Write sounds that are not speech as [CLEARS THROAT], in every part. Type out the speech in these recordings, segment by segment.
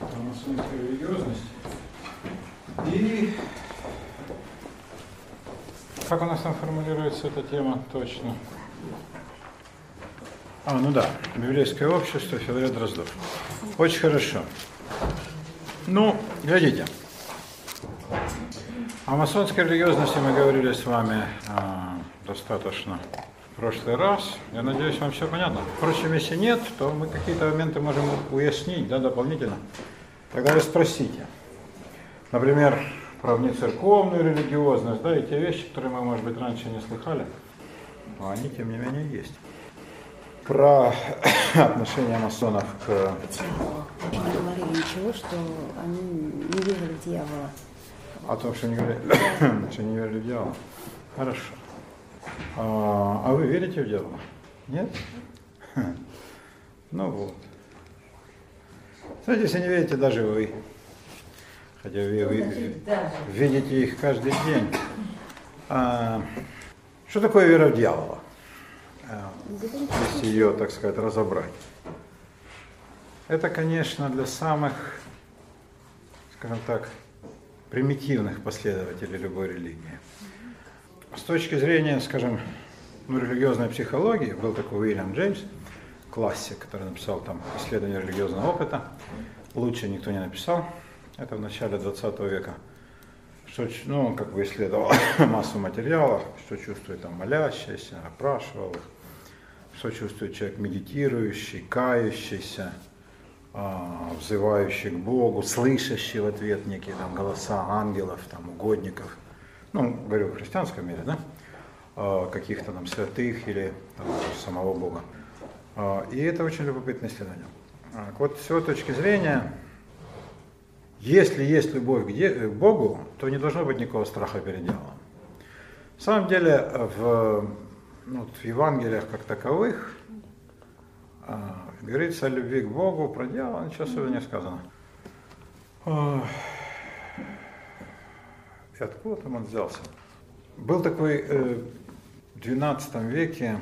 о масонской религиозности. И как у нас там формулируется эта тема точно? А, ну да, библейское общество, Федор Дроздов. Очень хорошо. Ну, глядите. О масонской религиозности мы говорили с вами а, достаточно в прошлый раз. Я надеюсь, вам все понятно. Впрочем, если нет, то мы какие-то моменты можем уяснить да, дополнительно. Тогда вы спросите. Например, про внецерковную религиозность, да, и те вещи, которые мы, может быть, раньше не слыхали, но они, тем не менее, есть. Про [COUGHS] отношение масонов к... Не говорили ничего, что они не верили в дьявола. О том, что не говорили, [COUGHS] что не верили в дьявола. Хорошо. А, а вы верите в дьявола? Нет? Ну вот. Знаете, если не верите даже вы, хотя вы, вы видите их каждый день. А, что такое вера в дьявола? А, если ее, так сказать, разобрать. Это, конечно, для самых, скажем так, примитивных последователей любой религии. С точки зрения, скажем, ну, религиозной психологии, был такой Уильям Джеймс, классик, который написал там исследование религиозного опыта. Лучше никто не написал. Это в начале 20 века. Что, ну, он как бы исследовал [COUGHS] массу материала, что чувствует там молящийся, опрашивал их, что чувствует человек медитирующий, кающийся, а, взывающий к Богу, слышащий в ответ некие там голоса ангелов, там угодников, ну, говорю в христианском мире, да, а, каких-то там святых или там, самого Бога. А, и это очень любопытное исследование. Вот с его точки зрения, если есть любовь к Богу, то не должно быть никакого страха перед дьяволом. На самом деле в, ну, в Евангелиях как таковых говорится о любви к Богу, про дьявола ничего особо не сказано. И откуда там он взялся? Был такой э, в XII веке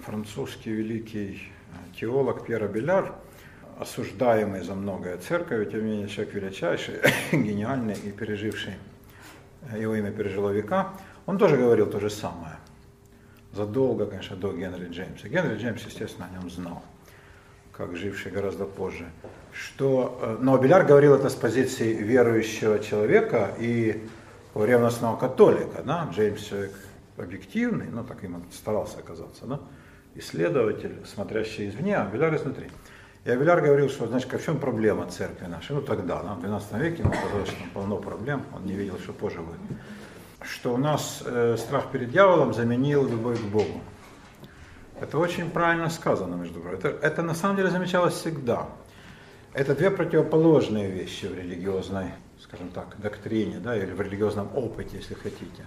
французский великий э, теолог Пьер Беляр, осуждаемый за многое церковь, тем не менее человек величайший, [COUGHS] гениальный и переживший, э, его имя пережило века, он тоже говорил то же самое. Задолго, конечно, до Генри Джеймса. Генри Джеймс, естественно, о нем знал как живший гораздо позже, что, э, но Беляр говорил это с позиции верующего человека и ревностного католика, да, Джеймс человек объективный, ну так им старался оказаться, да, исследователь, смотрящий извне, а Беляр изнутри. И Авеляр говорил, что, значит, в чем проблема церкви нашей? Ну тогда, да, в 12 веке ему казалось, что там полно проблем, он не видел, что позже будет. Что у нас э, страх перед дьяволом заменил любовь к Богу. Это очень правильно сказано, между прочим. Это, это на самом деле замечалось всегда. Это две противоположные вещи в религиозной, скажем так, доктрине, да, или в религиозном опыте, если хотите.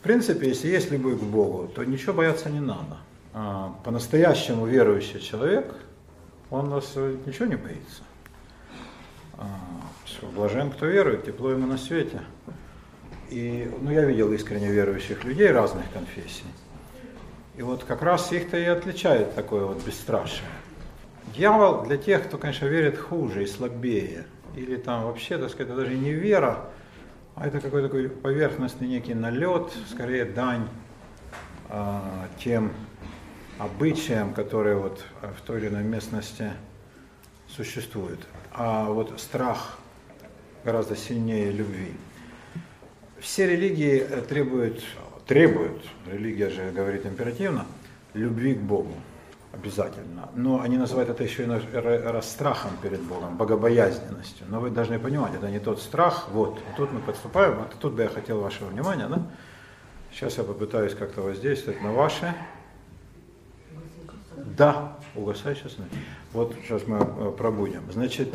В принципе, если есть любовь к Богу, то ничего бояться не надо. А, по-настоящему верующий человек, он нас ничего не боится. А, все, блажен, кто верует, тепло ему на свете. И, ну, я видел искренне верующих людей разных конфессий. И вот как раз их-то и отличает такое вот бесстрашие. Дьявол для тех, кто, конечно, верит хуже и слабее, или там вообще, так сказать, это даже не вера, а это какой-то такой поверхностный некий налет, скорее дань а, тем обычаям, которые вот в той или иной местности существуют. А вот страх гораздо сильнее любви. Все религии требуют требуют, религия же говорит императивно, любви к Богу обязательно. Но они называют это еще и страхом перед Богом, богобоязненностью. Но вы должны понимать, это не тот страх. Вот, тут мы подступаем, вот тут бы я хотел вашего внимания, да? Сейчас я попытаюсь как-то воздействовать на ваше. Да, угасай сейчас. Вот сейчас мы э, пробудем. Значит,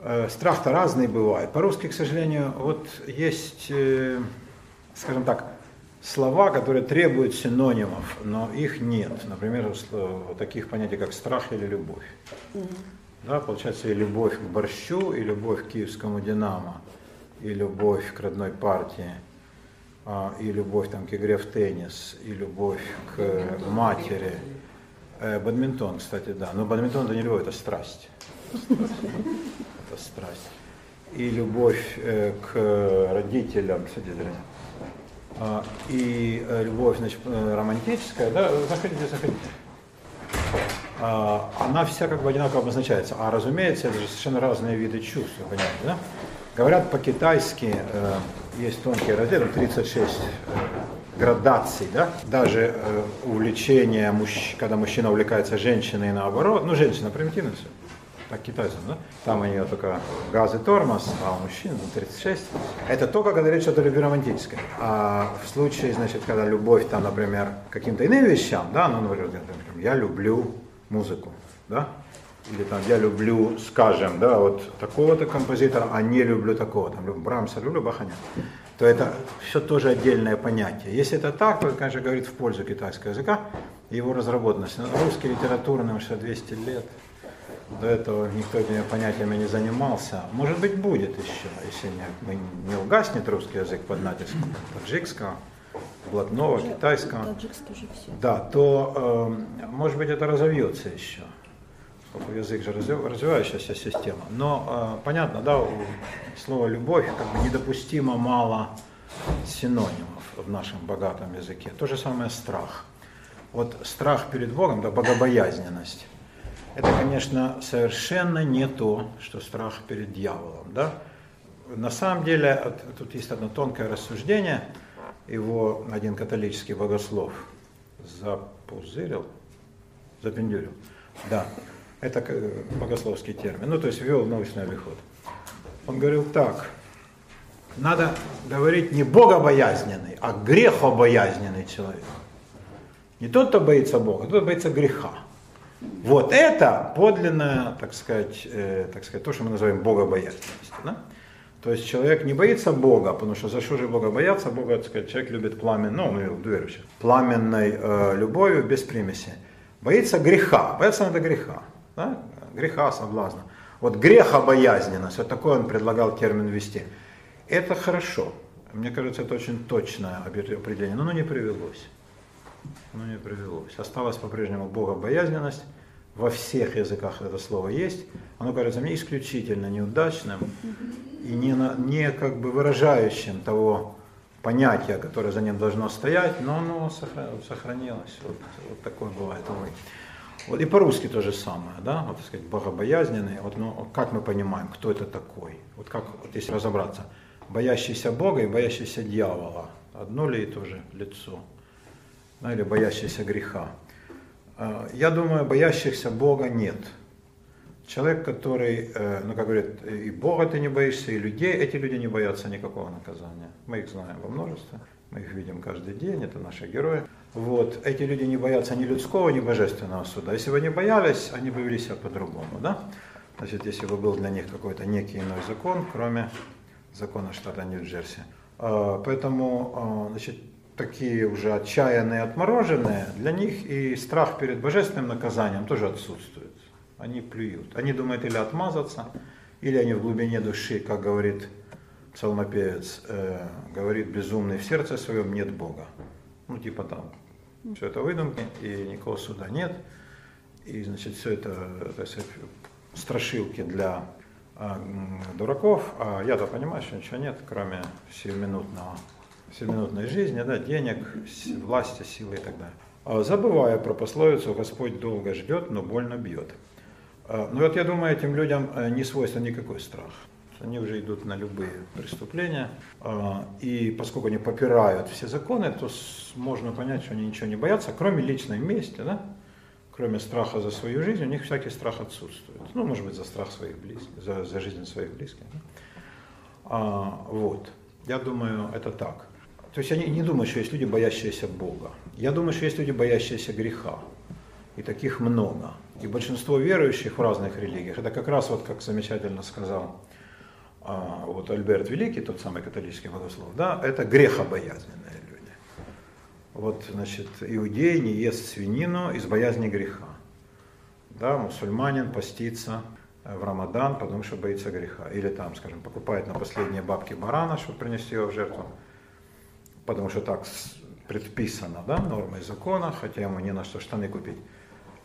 э, страх-то разный бывает. По-русски, к сожалению, вот есть, э, скажем так, слова, которые требуют синонимов, но их нет. Например, таких понятий, как страх или любовь. Да, получается и любовь к борщу, и любовь к киевскому «Динамо», и любовь к родной партии, а, и любовь там, к игре в теннис, и любовь к матери. Э, бадминтон, кстати, да. Но бадминтон это не любовь, это страсть. [LAUGHS] Это страсть. И любовь э, к родителям, кстати, и э, любовь значит, э, романтическая, да, заходите, заходите. А, она вся как бы одинаково обозначается. А разумеется, это же совершенно разные виды чувств, понятно, да? Говорят по-китайски, э, есть тонкий раздел, 36 э, градаций, да? Даже увлечение, когда мужчина увлекается женщиной наоборот, ну женщина примитивно все, так китайцам, да? Там у нее только газ и тормоз, а у мужчин 36. Это только когда речь идет о любви романтической. А в случае, значит, когда любовь там, например, каким-то иным вещам, да, ну, например, я люблю музыку, да, или там я люблю, скажем, да, вот такого-то композитора, а не люблю такого, там, люблю Брамса, люблю Баханя, то это все тоже отдельное понятие. Если это так, то, конечно, говорит в пользу китайского языка и его разработанности. Русский литературный уже 200 лет, до этого никто этими понятиями не занимался. Может быть, будет еще, если не, не угаснет русский язык под натиском [CLEARS THROAT] таджикского, блатного, китайского. Да, то, э, может быть, это разовьется еще поскольку язык же развивающаяся система. Но э, понятно, да, у слова любовь как бы недопустимо мало синонимов в нашем богатом языке. То же самое страх. Вот страх перед Богом, да, богобоязненность. Это, конечно, совершенно не то, что страх перед дьяволом. Да? На самом деле, тут есть одно тонкое рассуждение, его один католический богослов запузырил, запендюрил. Да, это богословский термин, ну то есть ввел научный обиход. Он говорил так, надо говорить не богобоязненный, а грехобоязненный человек. Не тот, кто боится Бога, а тот, кто боится греха. Вот это подлинное, так сказать, э, так сказать, то, что мы называем богобоязненностью. Да? То есть человек не боится Бога, потому что за что же Бога бояться? Бога, так сказать, человек любит пламен, ну, ну, верующих, пламенной э, любовью без примеси. Боится греха, боится надо греха да? греха, соблазна. Вот грехобоязненность, вот такой он предлагал термин ввести. Это хорошо. Мне кажется, это очень точное определение, но оно не привелось. Оно не привелось. Осталась по-прежнему богобоязненность. Во всех языках это слово есть. Оно кажется мне исключительно неудачным и не, не как бы выражающим того понятия, которое за ним должно стоять, но оно сохранилось. Вот, вот такое бывает. Вот и по-русски то же самое, да, вот, так сказать, богобоязненный, вот, ну, как мы понимаем, кто это такой, вот как, вот если разобраться, боящийся Бога и боящийся дьявола, одно ли и то же лицо, да, или боящийся греха. А, я думаю, боящихся Бога нет. Человек, который, э, ну, как говорят, и Бога ты не боишься, и людей, эти люди не боятся никакого наказания. Мы их знаем во множестве, мы их видим каждый день, это наши герои. Вот. Эти люди не боятся ни людского, ни божественного суда. Если бы они боялись, они бы вели себя по-другому. Да? Значит, если бы был для них какой-то некий иной закон, кроме закона штата Нью-Джерси. А, поэтому а, значит, такие уже отчаянные, отмороженные, для них и страх перед божественным наказанием тоже отсутствует. Они плюют. Они думают или отмазаться, или они в глубине души, как говорит псалмопевец, э, говорит безумный в сердце своем, нет Бога. Ну, типа там, все это выдумки, и никакого суда нет. И, значит, все это, так сказать, страшилки для а, дураков, а я-то понимаю, что ничего нет, кроме сиюминутного, сиюминутной жизни, да, денег, власти, силы и так далее. А, забывая про пословицу «Господь долго ждет, но больно бьет». А, ну вот я думаю, этим людям э, не свойствен никакой страх они уже идут на любые преступления. А, и поскольку они попирают все законы, то можно понять, что они ничего не боятся, кроме личной мести, да? кроме страха за свою жизнь, у них всякий страх отсутствует. Ну, может быть, за страх своих близких, за, за жизнь своих близких. Да? А, вот. Я думаю, это так. То есть я не, не думаю, что есть люди, боящиеся Бога. Я думаю, что есть люди, боящиеся греха. И таких много. И большинство верующих в разных религиях, это как раз вот, как замечательно сказал а вот Альберт Великий, тот самый католический богослов, да, это грехобоязненные люди. Вот, значит, иудей не ест свинину из боязни греха. Да, мусульманин постится в Рамадан, потому что боится греха. Или там, скажем, покупает на последние бабки барана, чтобы принести его в жертву, потому что так предписано, да, нормой закона, хотя ему не на что штаны купить.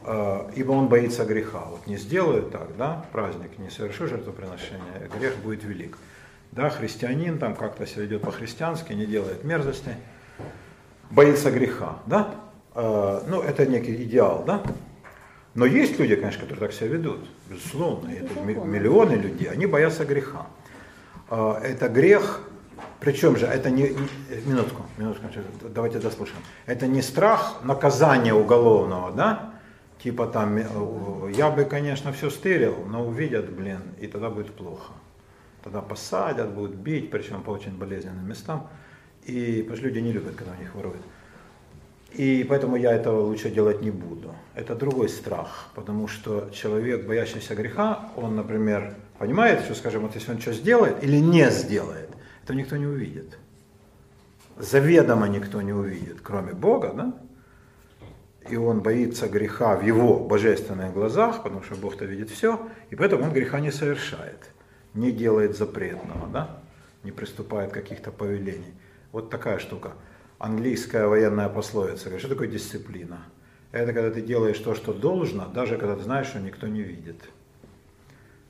э, ибо он боится греха. Вот не сделаю так, да, праздник, не совершу жертвоприношение, грех будет велик. Да, христианин там как-то себя ведет по-христиански, не делает мерзости, боится греха, да, э, ну это некий идеал, да, но есть люди, конечно, которые так себя ведут, безусловно, это миллионы людей, они боятся греха. Э, это грех, причем же это не, минутку, минутку, давайте дослушаем. Это не страх наказания уголовного, да, типа там, э, я бы, конечно, все стырил, но увидят, блин, и тогда будет плохо. Тогда посадят, будут бить, причем по очень болезненным местам. И потому что люди не любят, когда у них воруют. И поэтому я этого лучше делать не буду. Это другой страх, потому что человек, боящийся греха, он, например, понимает, что, скажем, вот если он что сделает или не сделает, это никто не увидит. Заведомо никто не увидит, кроме Бога, да? И он боится греха в его божественных глазах, потому что Бог-то видит все, и поэтому он греха не совершает, не делает запретного, да? не приступает каких-то повелений. Вот такая штука английская военная пословица. Что такое дисциплина? Это когда ты делаешь то, что должно, даже когда ты знаешь, что никто не видит.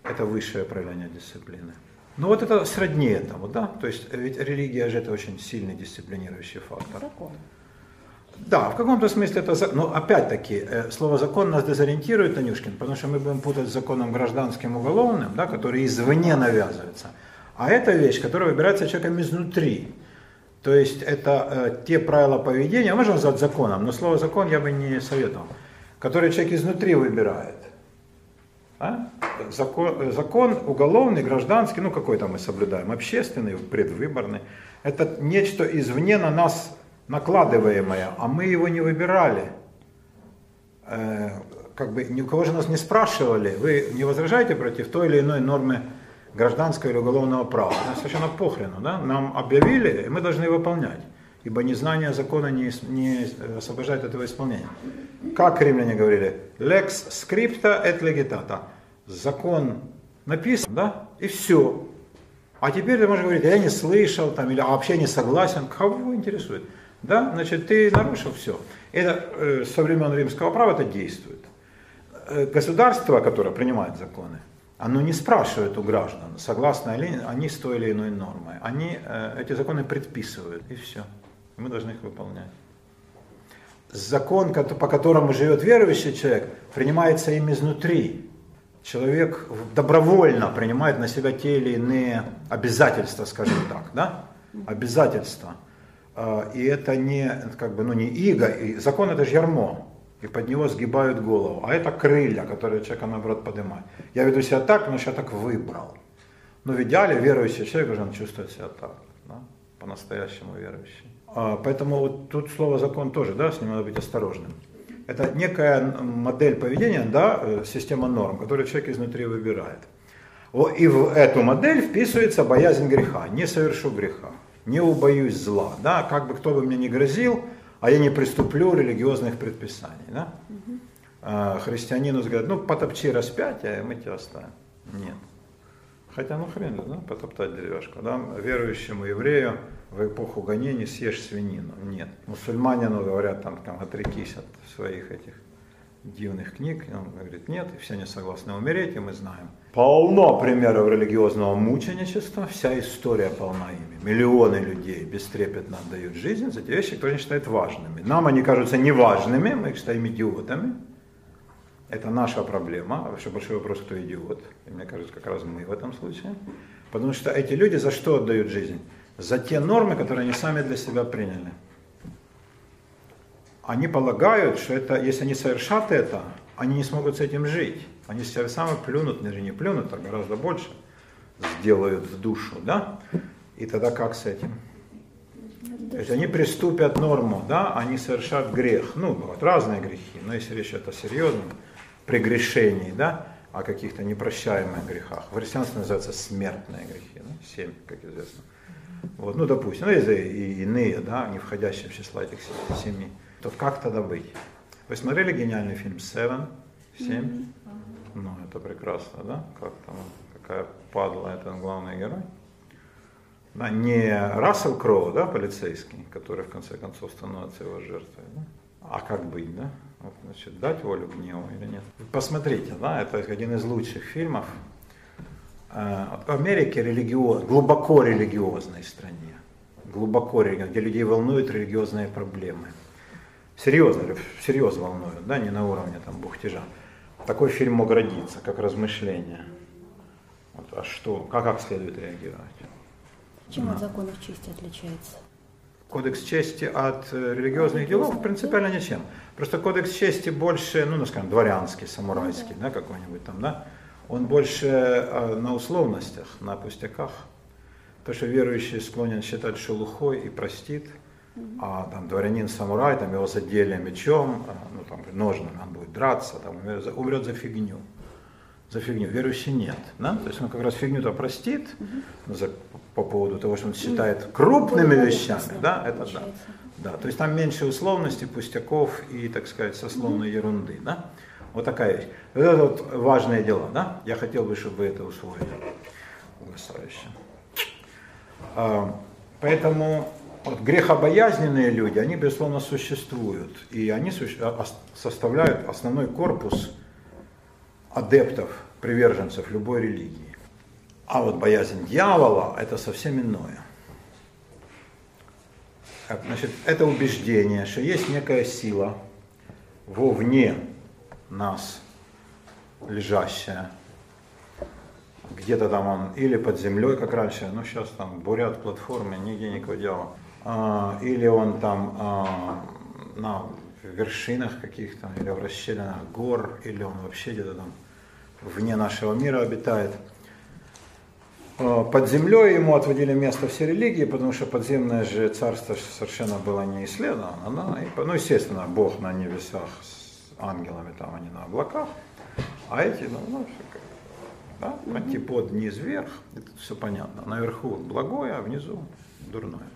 Это высшее проявление дисциплины. Ну вот это сродни этому, да? То есть ведь религия же это очень сильный дисциплинирующий фактор. Закон. Да, в каком-то смысле это, но опять-таки, э, слово закон нас дезориентирует, Танюшкин, потому что мы будем путать с законом гражданским уголовным, да, который извне навязывается. А это вещь, которая выбирается человеком изнутри. То есть это э, те правила поведения, можно назвать законом, но слово закон я бы не советовал, которые человек изнутри выбирает. А? Закон, э, закон уголовный, гражданский, ну какой там мы соблюдаем, общественный, предвыборный. Это нечто извне на нас накладываемое, а мы его не выбирали. Э, как бы ни у кого же нас не спрашивали, вы не возражаете против той или иной нормы гражданского или уголовного права. Нам совершенно похрену, да? Нам объявили, и мы должны выполнять. Ибо незнание закона не, не освобождает этого исполнения. Как римляне говорили, lex scripta et legitata. Закон написан, да, и все. А теперь ты можешь говорить, я не слышал, там, или вообще не согласен. Кого интересует? Да, значит, ты нарушил все. Это э, со времен римского права это действует. Э, государство, которое принимает законы, оно не спрашивает у граждан, согласны ли они с той или иной нормой. Они э, эти законы предписывают, и все. И мы должны их выполнять. Закон, по которому живет верующий человек, принимается им изнутри. Человек добровольно принимает на себя те или иные обязательства, скажем так, да? Обязательства. Э, и это не, как бы, ну, не иго, и закон это же ярмо и под него сгибают голову. А это крылья, которые человека наоборот поднимают. Я веду себя так, что я так выбрал. Но в идеале верующий человек должен чувствовать себя так, да? по-настоящему верующий. А, поэтому вот тут слово закон тоже, да, с ним надо быть осторожным. Это некая модель поведения, да, э, система норм, которую человек изнутри выбирает. И в эту модель вписывается боязнь греха. Не совершу греха, не убоюсь зла. Да, как бы кто бы мне ни грозил, а я не приступлю религиозных предписаний. Да? А христианину говорят, ну потопчи распятие, мы тебя оставим. Нет. Хотя ну хрен, да, потоптать деревяшку. Да? Верующему еврею в эпоху гонений съешь свинину. Нет. Мусульманину говорят, там, там отрекись от своих этих дивных книг. И он говорит, нет, и все не согласны умереть, и мы знаем. Полно примеров религиозного мученичества, вся история полна ими. Миллионы людей бестрепетно отдают жизнь за те вещи, которые они считают важными. Нам они кажутся неважными, мы их считаем идиотами. Это наша проблема. Вообще большой вопрос, кто идиот. И мне кажется, как раз мы в этом случае. Потому что эти люди за что отдают жизнь? За те нормы, которые они сами для себя приняли они полагают, что это, если они совершат это, они не смогут с этим жить. Они себя сами плюнут, даже не плюнут, а гораздо больше сделают в душу, да? И тогда как с этим? То есть они приступят норму, да, они совершат грех. Ну, бывают разные грехи, но если речь идет о серьезном прегрешении, да, о каких-то непрощаемых грехах. В христианстве называются смертные грехи, да, семь, как известно. Вот, ну, допустим, ну, есть и иные, да, не входящие в число этих семи то как тогда быть? Вы смотрели гениальный фильм Seven? Семь? Ну, это прекрасно, да? Как там, какая падла, это главный герой. Да, не Рассел Кроу, да, полицейский, который в конце концов становится его жертвой, да? а как быть, да? Вот, значит, дать волю гневу или нет. Посмотрите, да, это один из лучших фильмов. В Америке религиоз, глубоко религиозной стране, глубоко религиозной, где людей волнуют религиозные проблемы. Серьезно, серьезно волнуют, да, не на уровне там бухтежа. Такой фильм мог родиться, как размышление. Вот, а что, как, как следует реагировать? Чем от законов чести отличается? Кодекс чести от э, религиозных делов принципиально ничем. Просто кодекс чести больше, ну, ну скажем, дворянский, самурайский, да, какой-нибудь там, да, он больше э, на условностях, на пустяках. То, что верующий склонен считать шелухой и простит, а там дворянин-самурай, там его задели мечом, а, ну там ножным, он будет драться, там умрет за фигню за фигню. Верующий нет. Да? То есть он как раз фигню-то простит за, по поводу того, что он считает крупными вещами. Да? Это да. да. То есть там меньше условностей, пустяков и, так сказать, сословной ерунды. Да? Вот такая вещь. Вот это вот важные дела. Да? Я хотел бы, чтобы вы это усвоили. Угасающе. А, поэтому вот грехобоязненные люди, они, безусловно, существуют. И они а, составляют основной корпус адептов, приверженцев любой религии. А вот боязнь дьявола – это совсем иное. Значит, это убеждение, что есть некая сила вовне нас, лежащая, где-то там он или под землей, как раньше, ну сейчас там бурят платформы, нигде никакого дела, а, или он там а, на вершинах каких-то, или в расщелинах гор, или он вообще где-то там вне нашего мира обитает. Э, под землей ему отводили место все религии, потому что подземное же царство совершенно было не исследовано. И, ну, естественно, Бог на небесах ангелами, там они на облаках, а эти, ну, ну да? антипод низ вверх, это все понятно. Наверху благое, а внизу дурное.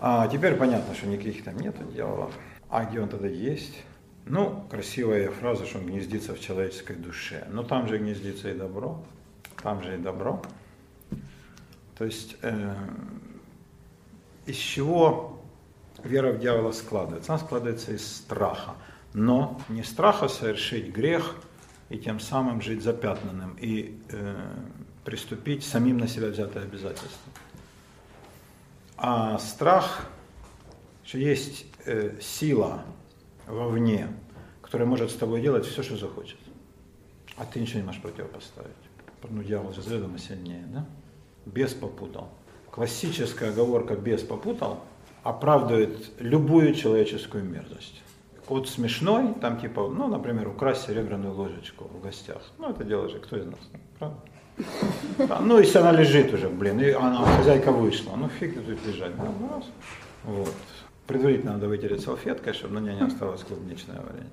А теперь понятно, что никаких там нет дьяволов. А где он тогда есть? Ну, красивая фраза, что он гнездится в человеческой душе. Но там же гнездится и добро. Там же и добро. То есть э, из чего вера в дьявола складывается? Она складывается из страха. Но не страха совершить грех и тем самым жить запятнанным и э, приступить самим на себя взятое обязательство. А страх, что есть э, сила вовне, который может с тобой делать все, что захочет. А ты ничего не можешь противопоставить. Ну, дьявол же заведомо сильнее, да? Бес попутал. Классическая оговорка «бес попутал» оправдывает любую человеческую мерзость. От смешной, там типа, ну, например, украсть серебряную ложечку в гостях. Ну, это дело же кто из нас, правда? А, [LAUGHS] ну, если она лежит уже, блин, и она, хозяйка вышла, ну фиг тут лежать. Ну, раз. Вот. Предварительно надо вытереть салфеткой, чтобы на ней не осталось клубничное варенье.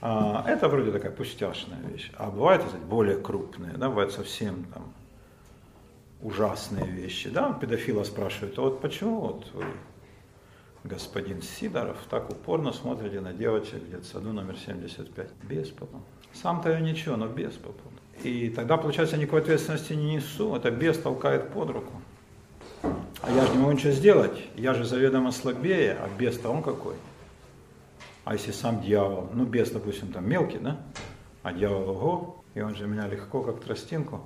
А, это вроде такая пустяшная вещь. А бывают, сказать, более крупные, да, бывают совсем там ужасные вещи. Да, педофила спрашивают, а вот почему вот вы, господин Сидоров, так упорно смотрите на девочек в детсаду номер 75? Без попал. Сам-то я ничего, но без попал. И тогда, получается, никакой ответственности не несу, это без толкает под руку. А я же не могу ничего сделать, я же заведомо слабее, а бес-то он какой. А если сам дьявол, ну бес, допустим, там мелкий, да, а дьявол ого, и он же меня легко, как тростинку.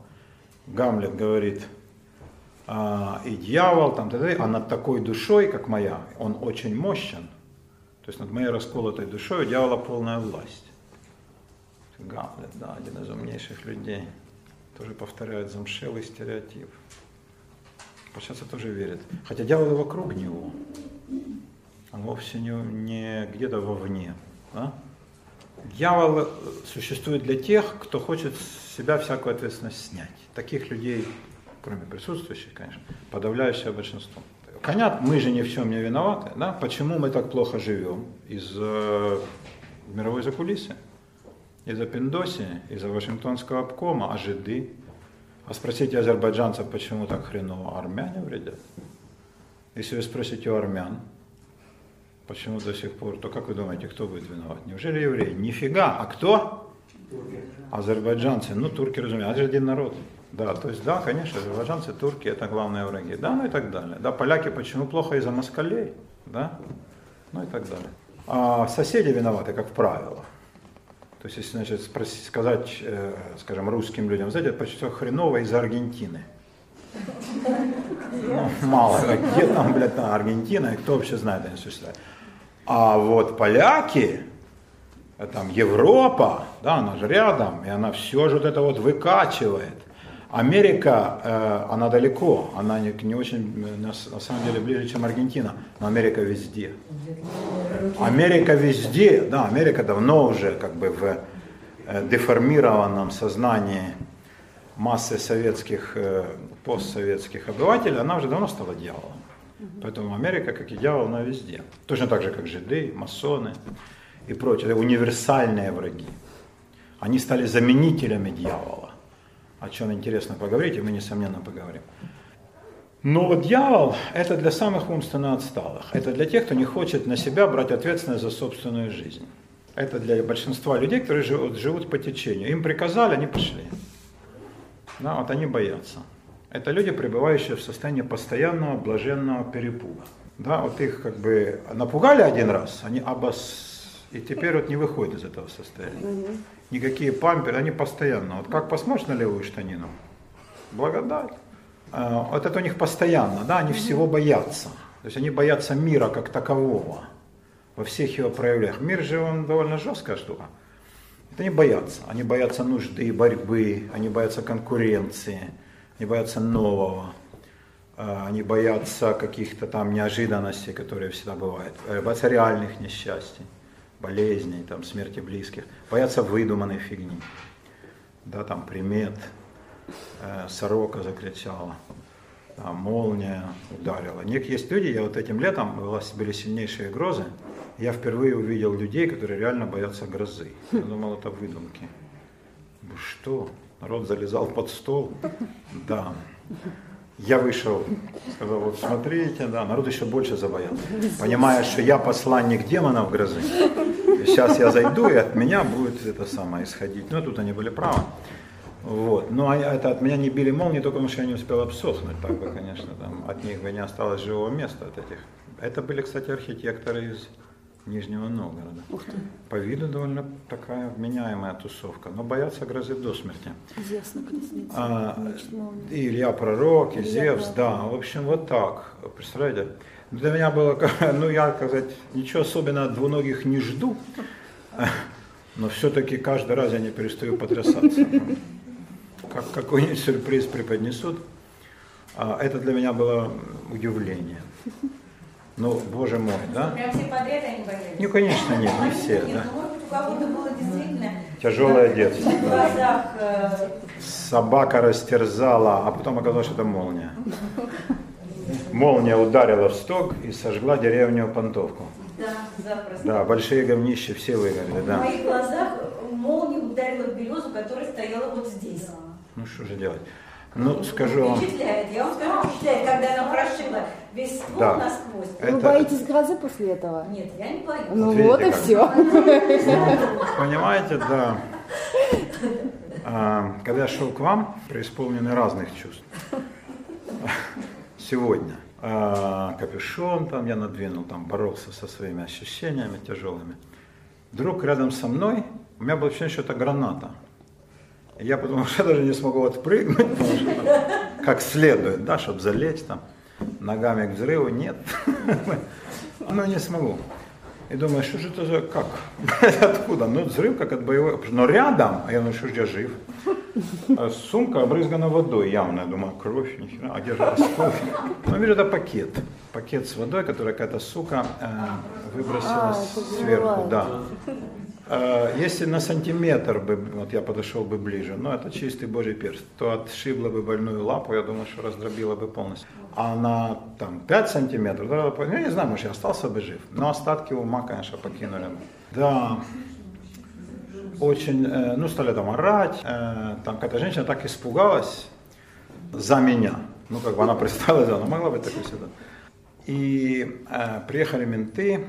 Гамлет говорит, и дьявол, там, а над такой душой, как моя, он очень мощен. То есть над моей расколотой душой у дьявола полная власть. Гамлет, да, один из умнейших людей. Тоже повторяет замшелый стереотип. Сейчас тоже верит. Хотя дьявол вокруг него. Он вовсе не, не где-то вовне. Да? Дьявол существует для тех, кто хочет с себя всякую ответственность снять. Таких людей, кроме присутствующих, конечно, подавляющее большинство. Понятно, мы же ни в чем не виноваты. Да? Почему мы так плохо живем? Из-за мировой закулисы, из-за Пиндоси, из-за Вашингтонского обкома, а жиды, а спросите азербайджанцев, почему так хреново армяне вредят. Если вы спросите у армян, почему до сих пор, то как вы думаете, кто будет виноват? Неужели евреи? Нифига, а кто? Азербайджанцы, ну турки, разумеется, это же один народ. Да, то есть, да, конечно, азербайджанцы, турки это главные враги, да, ну и так далее. Да, поляки почему плохо из-за москалей, да, ну и так далее. А соседи виноваты, как правило. То есть, если значит, спросить, сказать, э, скажем, русским людям, знаете, это почти все хреново из Аргентины. Ну, мало, где там, блядь, там Аргентина, и кто вообще знает, они существуют. А вот поляки, э, там Европа, да, она же рядом, и она все же вот это вот выкачивает. Америка, э, она далеко, она не, не очень, э, на, на самом деле, ближе, чем Аргентина, но Америка везде. Америка везде, да, Америка давно уже как бы в э, деформированном сознании массы советских, постсоветских обывателей, она уже давно стала дьяволом. Поэтому Америка, как и дьявол, она везде. Точно так же, как жиды, масоны и прочие, универсальные враги. Они стали заменителями дьявола о чем интересно поговорить, и мы, несомненно, поговорим. Но вот дьявол – это для самых умственно отсталых. Это для тех, кто не хочет на себя брать ответственность за собственную жизнь. Это для большинства людей, которые живут, живут по течению. Им приказали, они пошли. Да, вот они боятся. Это люди, пребывающие в состоянии постоянного блаженного перепуга. Да, вот их как бы напугали один раз, они обос... и теперь вот не выходят из этого состояния никакие памперы, они постоянно. Вот как посмотришь на левую штанину, благодать. А, вот это у них постоянно, да, они всего боятся. То есть они боятся мира как такового во всех его проявлениях. Мир же он довольно жесткая штука. Это они боятся. Они боятся нужды, борьбы, они боятся конкуренции, они боятся нового, а, они боятся каких-то там неожиданностей, которые всегда бывают, э, боятся реальных несчастий болезней, там, смерти близких, боятся выдуманной фигни. Да, там примет, э, сорока закричала, там, молния ударила. Нет, есть люди, я вот этим летом, были сильнейшие грозы, я впервые увидел людей, которые реально боятся грозы. Я думал, это выдумки. Что? Народ залезал под стол? Да. Я вышел, сказал, вот смотрите, да, народ еще больше забоялся. Понимая, что я посланник демонов грозы. Сейчас я зайду, и от меня будет это самое исходить. Ну, тут они были правы. Вот. Но это от меня не били молнии, только потому что я не успел обсохнуть. Так бы, конечно, там, от них бы не осталось живого места от этих. Это были, кстати, архитекторы из Нижнего Новгорода. Ух ты. По виду довольно такая вменяемая тусовка, но боятся грозы до смерти. Зевс на а, И Илья Пророк, и Илья Зевс, да. В общем, вот так. Представляете? Для меня было, [LAUGHS] ну я, как сказать, ничего особенного от двуногих не жду, но все-таки каждый раз я не перестаю потрясаться. Как какой-нибудь сюрприз преподнесут. А это для меня было удивление. Ну, боже мой, да? Прям все подряд они болели? Ну, конечно, нет, не все, нет, да. Ну, может быть, у кого-то было действительно... Тяжелое детство. В глазах... Э... Собака растерзала, а потом оказалось, что это молния. Молния ударила в сток и сожгла деревню Понтовку. Да, запросто. Да, большие говнища все выгорели, да. В моих глазах молния ударила в березу, которая стояла вот здесь. Ну, что же делать? Ну, скажу вам. Впечатляет. Я вам скажу, впечатляет, когда она прошила весь ствол да. насквозь. Это... Вы боитесь грозы после этого? Нет, я не боюсь. Ну Видите, вот и все. [LAUGHS] Понимаете, да. А, когда я шел к вам, преисполнены разных чувств. Сегодня. А, капюшон там я надвинул, там боролся со своими ощущениями тяжелыми. Вдруг рядом со мной, у меня было ощущение, что это граната. Я подумал, [LAUGHS] что я даже не смогу отпрыгнуть, как следует, да, чтобы залечь там ногами к взрыву. Нет, [LAUGHS] ну не смогу. И думаю, что же это за, как, [LAUGHS] откуда? Ну, взрыв как от боевой, но рядом, а я думаю, что же я жив. А сумка обрызгана водой явно, я думаю, кровь, нихера, а где же осколки? Ну, вижу, это пакет, пакет с водой, который какая-то сука э, выбросила а, сверху, да. А, если на сантиметр бы, вот я подошел бы ближе, ну это чистый божий перст, то отшибло бы больную лапу, я думаю, что раздробило бы полностью. А на там 5 сантиметров, я не знаю, может я остался бы жив, но остатки ума, конечно, покинули. Да, очень, э, ну стали там орать, э, там какая-то женщина так испугалась за меня, ну как бы она представилась, она могла быть такой всегда. И э, приехали менты,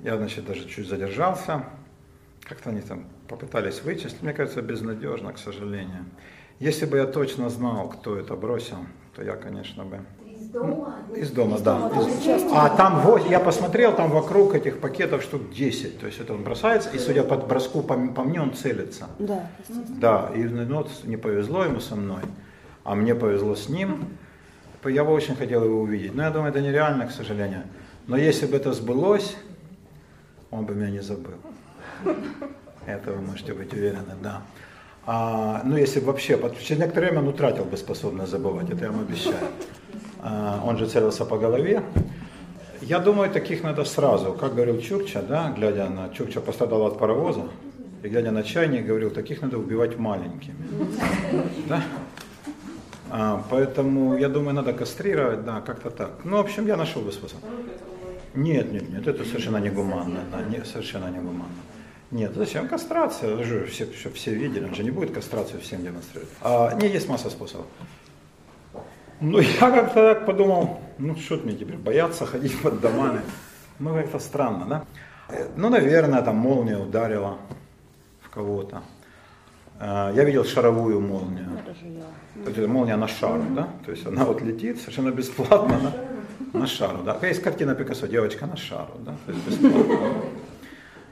я, значит, даже чуть задержался, как-то они там попытались вычислить, мне кажется, безнадежно, к сожалению. Если бы я точно знал, кто это бросил, то я, конечно бы... дома? Из дома, да. дома, Из- тоже часто. А там, вот, я посмотрел, там вокруг этих пакетов штук 10. То есть это он бросается, и судя по броску по, по мне, он целится. Да, естественно. Да, и ну, вот не повезло ему со мной, а мне повезло с ним. Я бы очень хотел его увидеть. Но я думаю, это нереально, к сожалению. Но если бы это сбылось, он бы меня не забыл. Это вы можете быть уверены, да. А, ну, если вообще, через некоторое время он утратил бы способность забывать, это я вам обещаю. А, он же целился по голове. Я думаю, таких надо сразу, как говорил Чукча, да, глядя на Чукча пострадал от паровоза, и глядя на чайник, говорил, таких надо убивать маленькими. Да? А, поэтому, я думаю, надо кастрировать, да, как-то так. Ну, в общем, я нашел бы способ. Нет, нет, нет, это совершенно не гуманно, да, не, совершенно не гуманно. Нет, зачем кастрация? Это же все, чтоб все видели, он же не будет кастрацию всем демонстрировать. А, не, есть масса способов. Ну, я как-то так подумал, ну, что мне теперь, бояться ходить под домами? Ну, как-то странно, да? Э, Ну, наверное, там молния ударила в кого-то. Э, Я видел шаровую молнию. Это же я. То есть это молния на шару, да? То есть она вот летит совершенно бесплатно на, на шару, да. Есть картина Пикассо, девочка на шару, да? То есть бесплатно.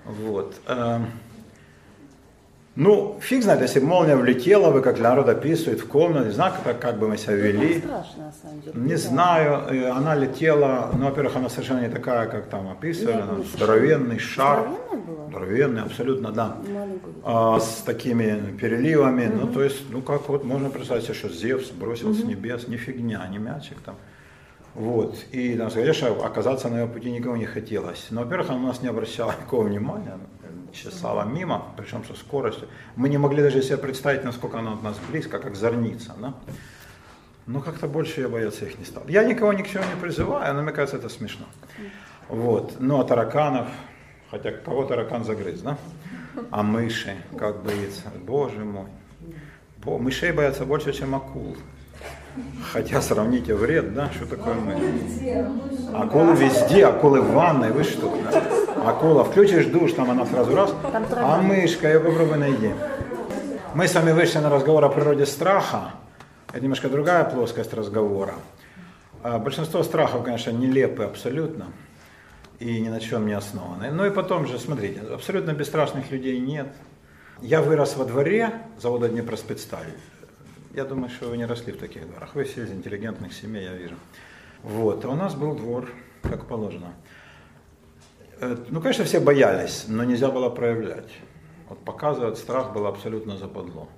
Вот. Эм, Ну, фиг знает, если бы молния влетела бы, как народ описывает, в комнату, не знаю, как, как бы мы себя вели. Страшно, на самом деле. Не Да. знаю, э, она летела, ну, во-первых, она совершенно не такая, как там описывали, она здоровенный шар. Здоровенный, абсолютно, да. Маленькую. А, с такими переливами, ну, то есть, ну, как вот можно представить себе, что Зевс бросил с небес, ни фигня, ни мячик там. Вот, и, там, конечно, оказаться на ее пути никому не хотелось. Но, во-первых, она на нас не обращала [LAUGHS] никакого внимания, чесала мимо, причем со скоростью. Мы не могли даже себе представить, насколько она от нас близко, как зорница, да. Но как-то больше я бояться их не стал. Я никого ни к чему не призываю, но мне кажется, это смешно. Вот. Ну, а тараканов, хотя кого таракан загрыз, да? А мыши, как боится, боже мой. Бо- мышей боятся больше, чем акул. Хотя сравните вред, да, что такое мышь? Акулы везде, акулы в ванной, вы что? Да? Акула, включишь душ, там она сразу раз, а мышка, ее попробуй найди. Мы с вами вышли на разговор о природе страха. Это немножко другая плоскость разговора. А Большинство страхов, конечно, нелепы абсолютно и ни на чем не основаны. Ну и потом же, смотрите, абсолютно бесстрашных людей нет. Я вырос во дворе завода Днепроспецсталь. Я думаю, что вы не росли в таких дворах. Вы все из интеллигентных семей, я вижу. Вот. А у нас был двор, как положено. Э, Ну, конечно, все боялись, но нельзя было проявлять. Вот показывать страх было абсолютно западло.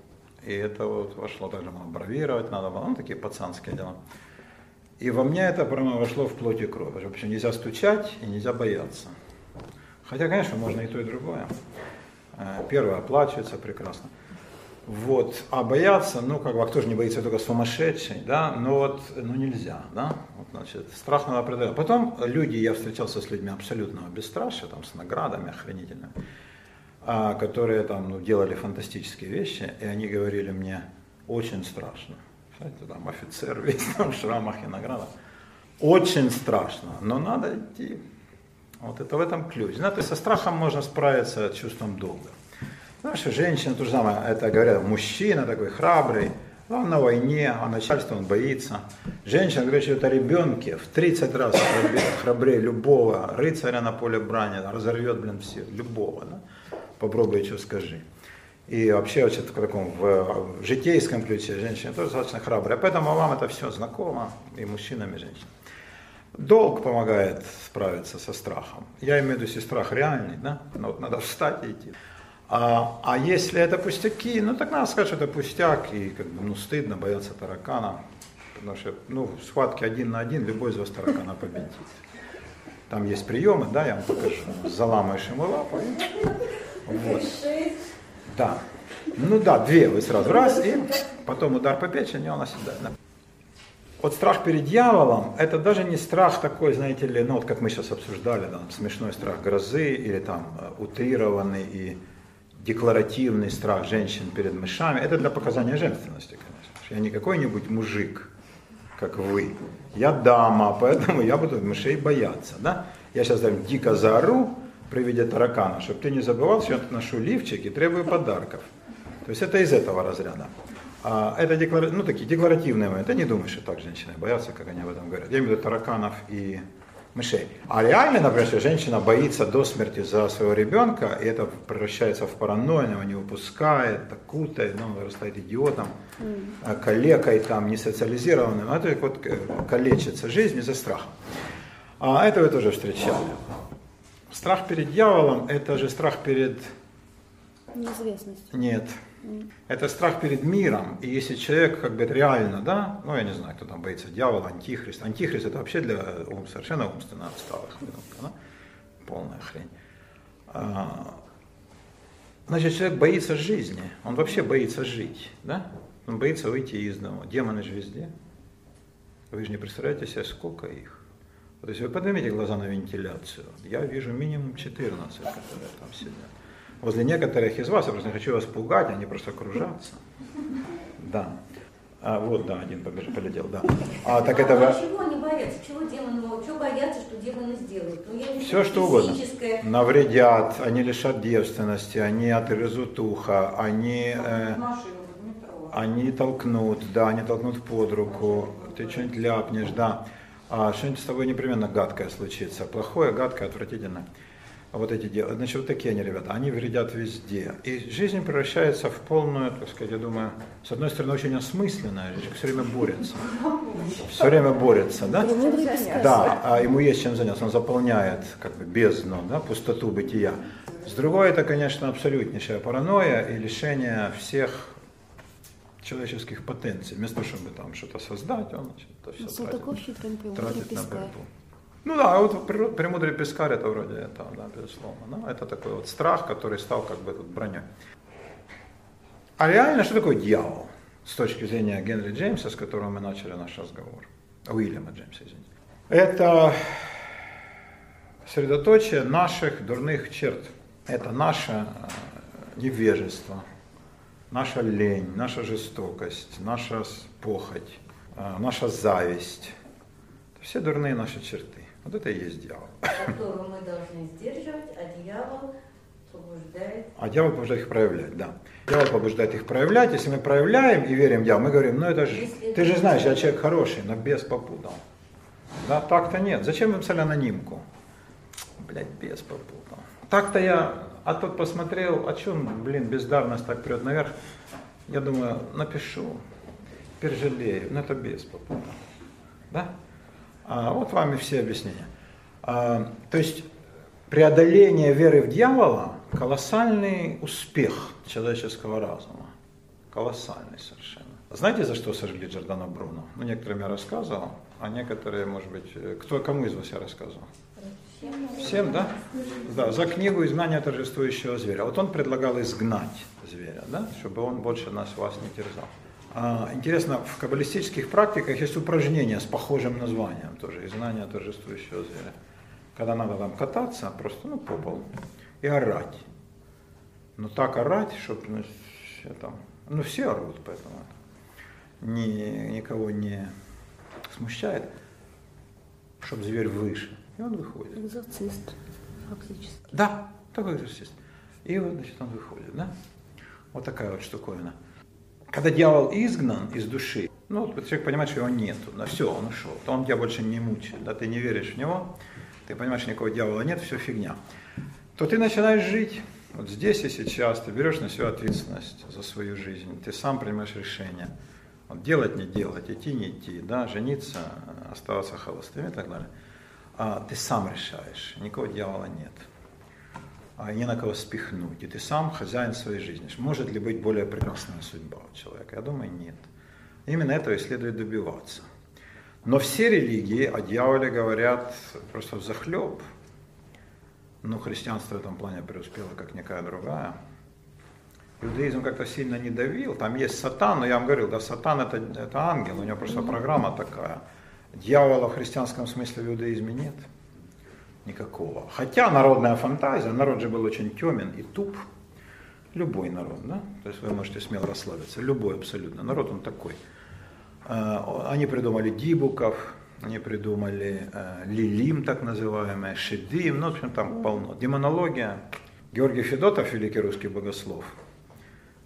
И это вот вошло также надо бравировать, надо было, ну, такие пацанские дела. И во мне это прямо вошло в плоть и кровь. Вообще нельзя стучать и нельзя бояться. Хотя, конечно, можно и то, и другое. Э, Первое оплачивается прекрасно. Вот. А бояться, ну, как бы, а кто же не боится только сумасшедший, да, но вот, ну, нельзя, да, вот, значит, страх надо преодолевать. Потом люди, я встречался с людьми абсолютного бесстрашия, там, с наградами охранительными, а, которые там, ну, делали фантастические вещи, и они говорили мне, очень страшно. Знаете, там офицер весь там в шрамах и наградах. Очень страшно, но надо идти. Вот это в этом ключ. Знаете, со страхом можно справиться чувством долга. Знаешь, женщина, то же самое, это говорят, мужчина такой храбрый, он на войне, а начальство он боится. Женщина говорит, что это ребенке в 30 раз храбрее, храбрее любого рыцаря на поле брани, разорвет, блин, всех, любого, да? Попробуй, что скажи. И вообще вот в таком в, в житейском ключе женщина тоже достаточно храбрая. Поэтому вам это все знакомо, и мужчинам, и женщинам. Долг помогает справиться со страхом. Я имею в виду, если страх реальный, да, ну, вот надо встать и идти. А, а если это пустяки, ну так надо сказать, что это пустяк, и как бы, ну, стыдно бояться таракана, потому что ну, в схватке один на один любой из вас таракана победит. Там есть приемы, да, я вам покажу. Заламываешь ему лапу и вот. Да. Ну да, две вы сразу раз, и потом удар по печени, он оседает. Да. Вот страх перед дьяволом, это даже не страх такой, знаете ли, ну вот как мы сейчас обсуждали, да, смешной страх грозы или там э, утрированный и декларативный страх женщин перед мышами. Это для показания женственности, конечно. Я не какой-нибудь мужик, как вы. Я дама, поэтому я буду мышей бояться. Да? Я сейчас там дико заору при виде таракана, чтобы ты не забывал, что я ношу лифчик и требую подарков. То есть это из этого разряда. А, это деклара... ну, такие декларативные моменты. Я не думаю, что так женщины боятся, как они об этом говорят. Я имею в виду тараканов и мышей. А реально, например, если женщина боится до смерти за своего ребенка, и это превращается в паранойю, она его не выпускает, окутает, ну, он вырастает идиотом, mm. калекой, там, не социализированным, а это вот э, калечится жизнь из-за страха. А это вы тоже встречали. Страх перед дьяволом – это же страх перед... Неизвестность. Нет. Это страх перед миром. И если человек как бы реально, да, ну я не знаю, кто там боится дьявола, антихрист. Антихрист это вообще для ум, совершенно умственно отсталых. Да? Полная хрень. А, значит, человек боится жизни. Он вообще боится жить. Да? Он боится выйти из дома. Демоны же везде. Вы же не представляете себе, сколько их. Вот если вы поднимите глаза на вентиляцию, я вижу минимум 14, которые там сидят возле некоторых из вас, я просто не хочу вас пугать, они просто кружатся. Да. А, вот, да, один побежал, полетел, да. А, так а, это... А чего они боятся? Чего демоны Чего боятся, что демоны сделают? Ну, я Все, что угодно. Навредят, они лишат девственности, они отрезут ухо, они... Э, они толкнут, да, они толкнут под руку, ты что-нибудь ляпнешь, да. А что-нибудь с тобой непременно гадкое случится. Плохое, гадкое, отвратительное вот эти дела. Значит, вот такие они ребята, они вредят везде. И жизнь превращается в полную, так сказать, я думаю, с одной стороны, очень осмысленная, жизнь все время борется. Все время борется, да? Да, а ему есть чем заняться, он заполняет как бы бездну, да, пустоту бытия. С другой, это, конечно, абсолютнейшая паранойя и лишение всех человеческих потенций. Вместо того, чтобы там что-то создать, он значит, это все тратит, тратит на борьбу. Ну да, вот премудрый пескарь это вроде это, да, безусловно. Но это такой вот страх, который стал как бы тут броней. А реально, что такое дьявол? С точки зрения Генри Джеймса, с которого мы начали наш разговор. Уильяма Джеймса, извините. Это средоточие наших дурных черт. Это наше э, невежество, наша лень, наша жестокость, наша похоть, э, наша зависть. Все дурные наши черты. Вот это и есть дьявол. Которую мы должны сдерживать, а дьявол побуждает... А дьявол побуждает их проявлять, да. Дьявол побуждает их проявлять. Если мы проявляем и верим в дьявол, мы говорим, ну это же, Если ты же знаешь, я человек хороший, но без попутал. Да, так-то нет. Зачем вы писали анонимку? Блять, без попутал. Так-то я, а тот посмотрел, о чем, блин, бездарность так прет наверх. Я думаю, напишу, теперь жалею, но это без попутал. Да? А, вот вам и все объяснения. А, то есть преодоление веры в дьявола – колоссальный успех человеческого разума. Колоссальный совершенно. Знаете, за что сожгли Джордана Бруно? Ну, некоторым я рассказывал, а некоторые, может быть, э, кто, кому из вас я рассказывал? Всем, да? Да, за книгу «Изгнание торжествующего зверя». Вот он предлагал изгнать зверя, да, чтобы он больше нас, вас не терзал. А, интересно, в каббалистических практиках есть упражнения с похожим названием тоже, изгнание торжествующего зверя. Когда надо там кататься, просто ну, по полу и орать. Но так орать, чтобы ну, все там, ну все орут, поэтому ни, никого не смущает, чтобы зверь выше. И он выходит. Экзорцист, фактически. Да, такой экзорцист. И вот, значит, он выходит, да? Вот такая вот штуковина. Когда дьявол изгнан из души, ну, человек понимает, что его нету, да, все, он ушел, то он тебя больше не мучает, да, ты не веришь в него, ты понимаешь, что никакого дьявола нет, все фигня, то ты начинаешь жить вот здесь и сейчас, ты берешь на себя ответственность за свою жизнь, ты сам принимаешь решение, вот делать, не делать, идти, не идти, да, жениться, оставаться холостым и так далее. А ты сам решаешь, никакого дьявола нет не на кого спихнуть. И ты сам хозяин своей жизни. Может ли быть более прекрасная судьба у человека? Я думаю, нет. Именно этого и следует добиваться. Но все религии о дьяволе говорят просто захлеб. Ну, христианство в этом плане преуспело, как никакая другая. Иудаизм как-то сильно не давил. Там есть сатан, но я вам говорил, да, сатан это, это ангел, у него просто программа такая. Дьявола в христианском смысле в иудаизме нет никакого. Хотя народная фантазия, народ же был очень темен и туп. Любой народ, да? То есть вы можете смело расслабиться. Любой абсолютно. Народ он такой. А, они придумали дибуков, они придумали э, лилим, так называемое, шедим, ну, в общем, там полно. Демонология. Георгий Федотов, великий русский богослов,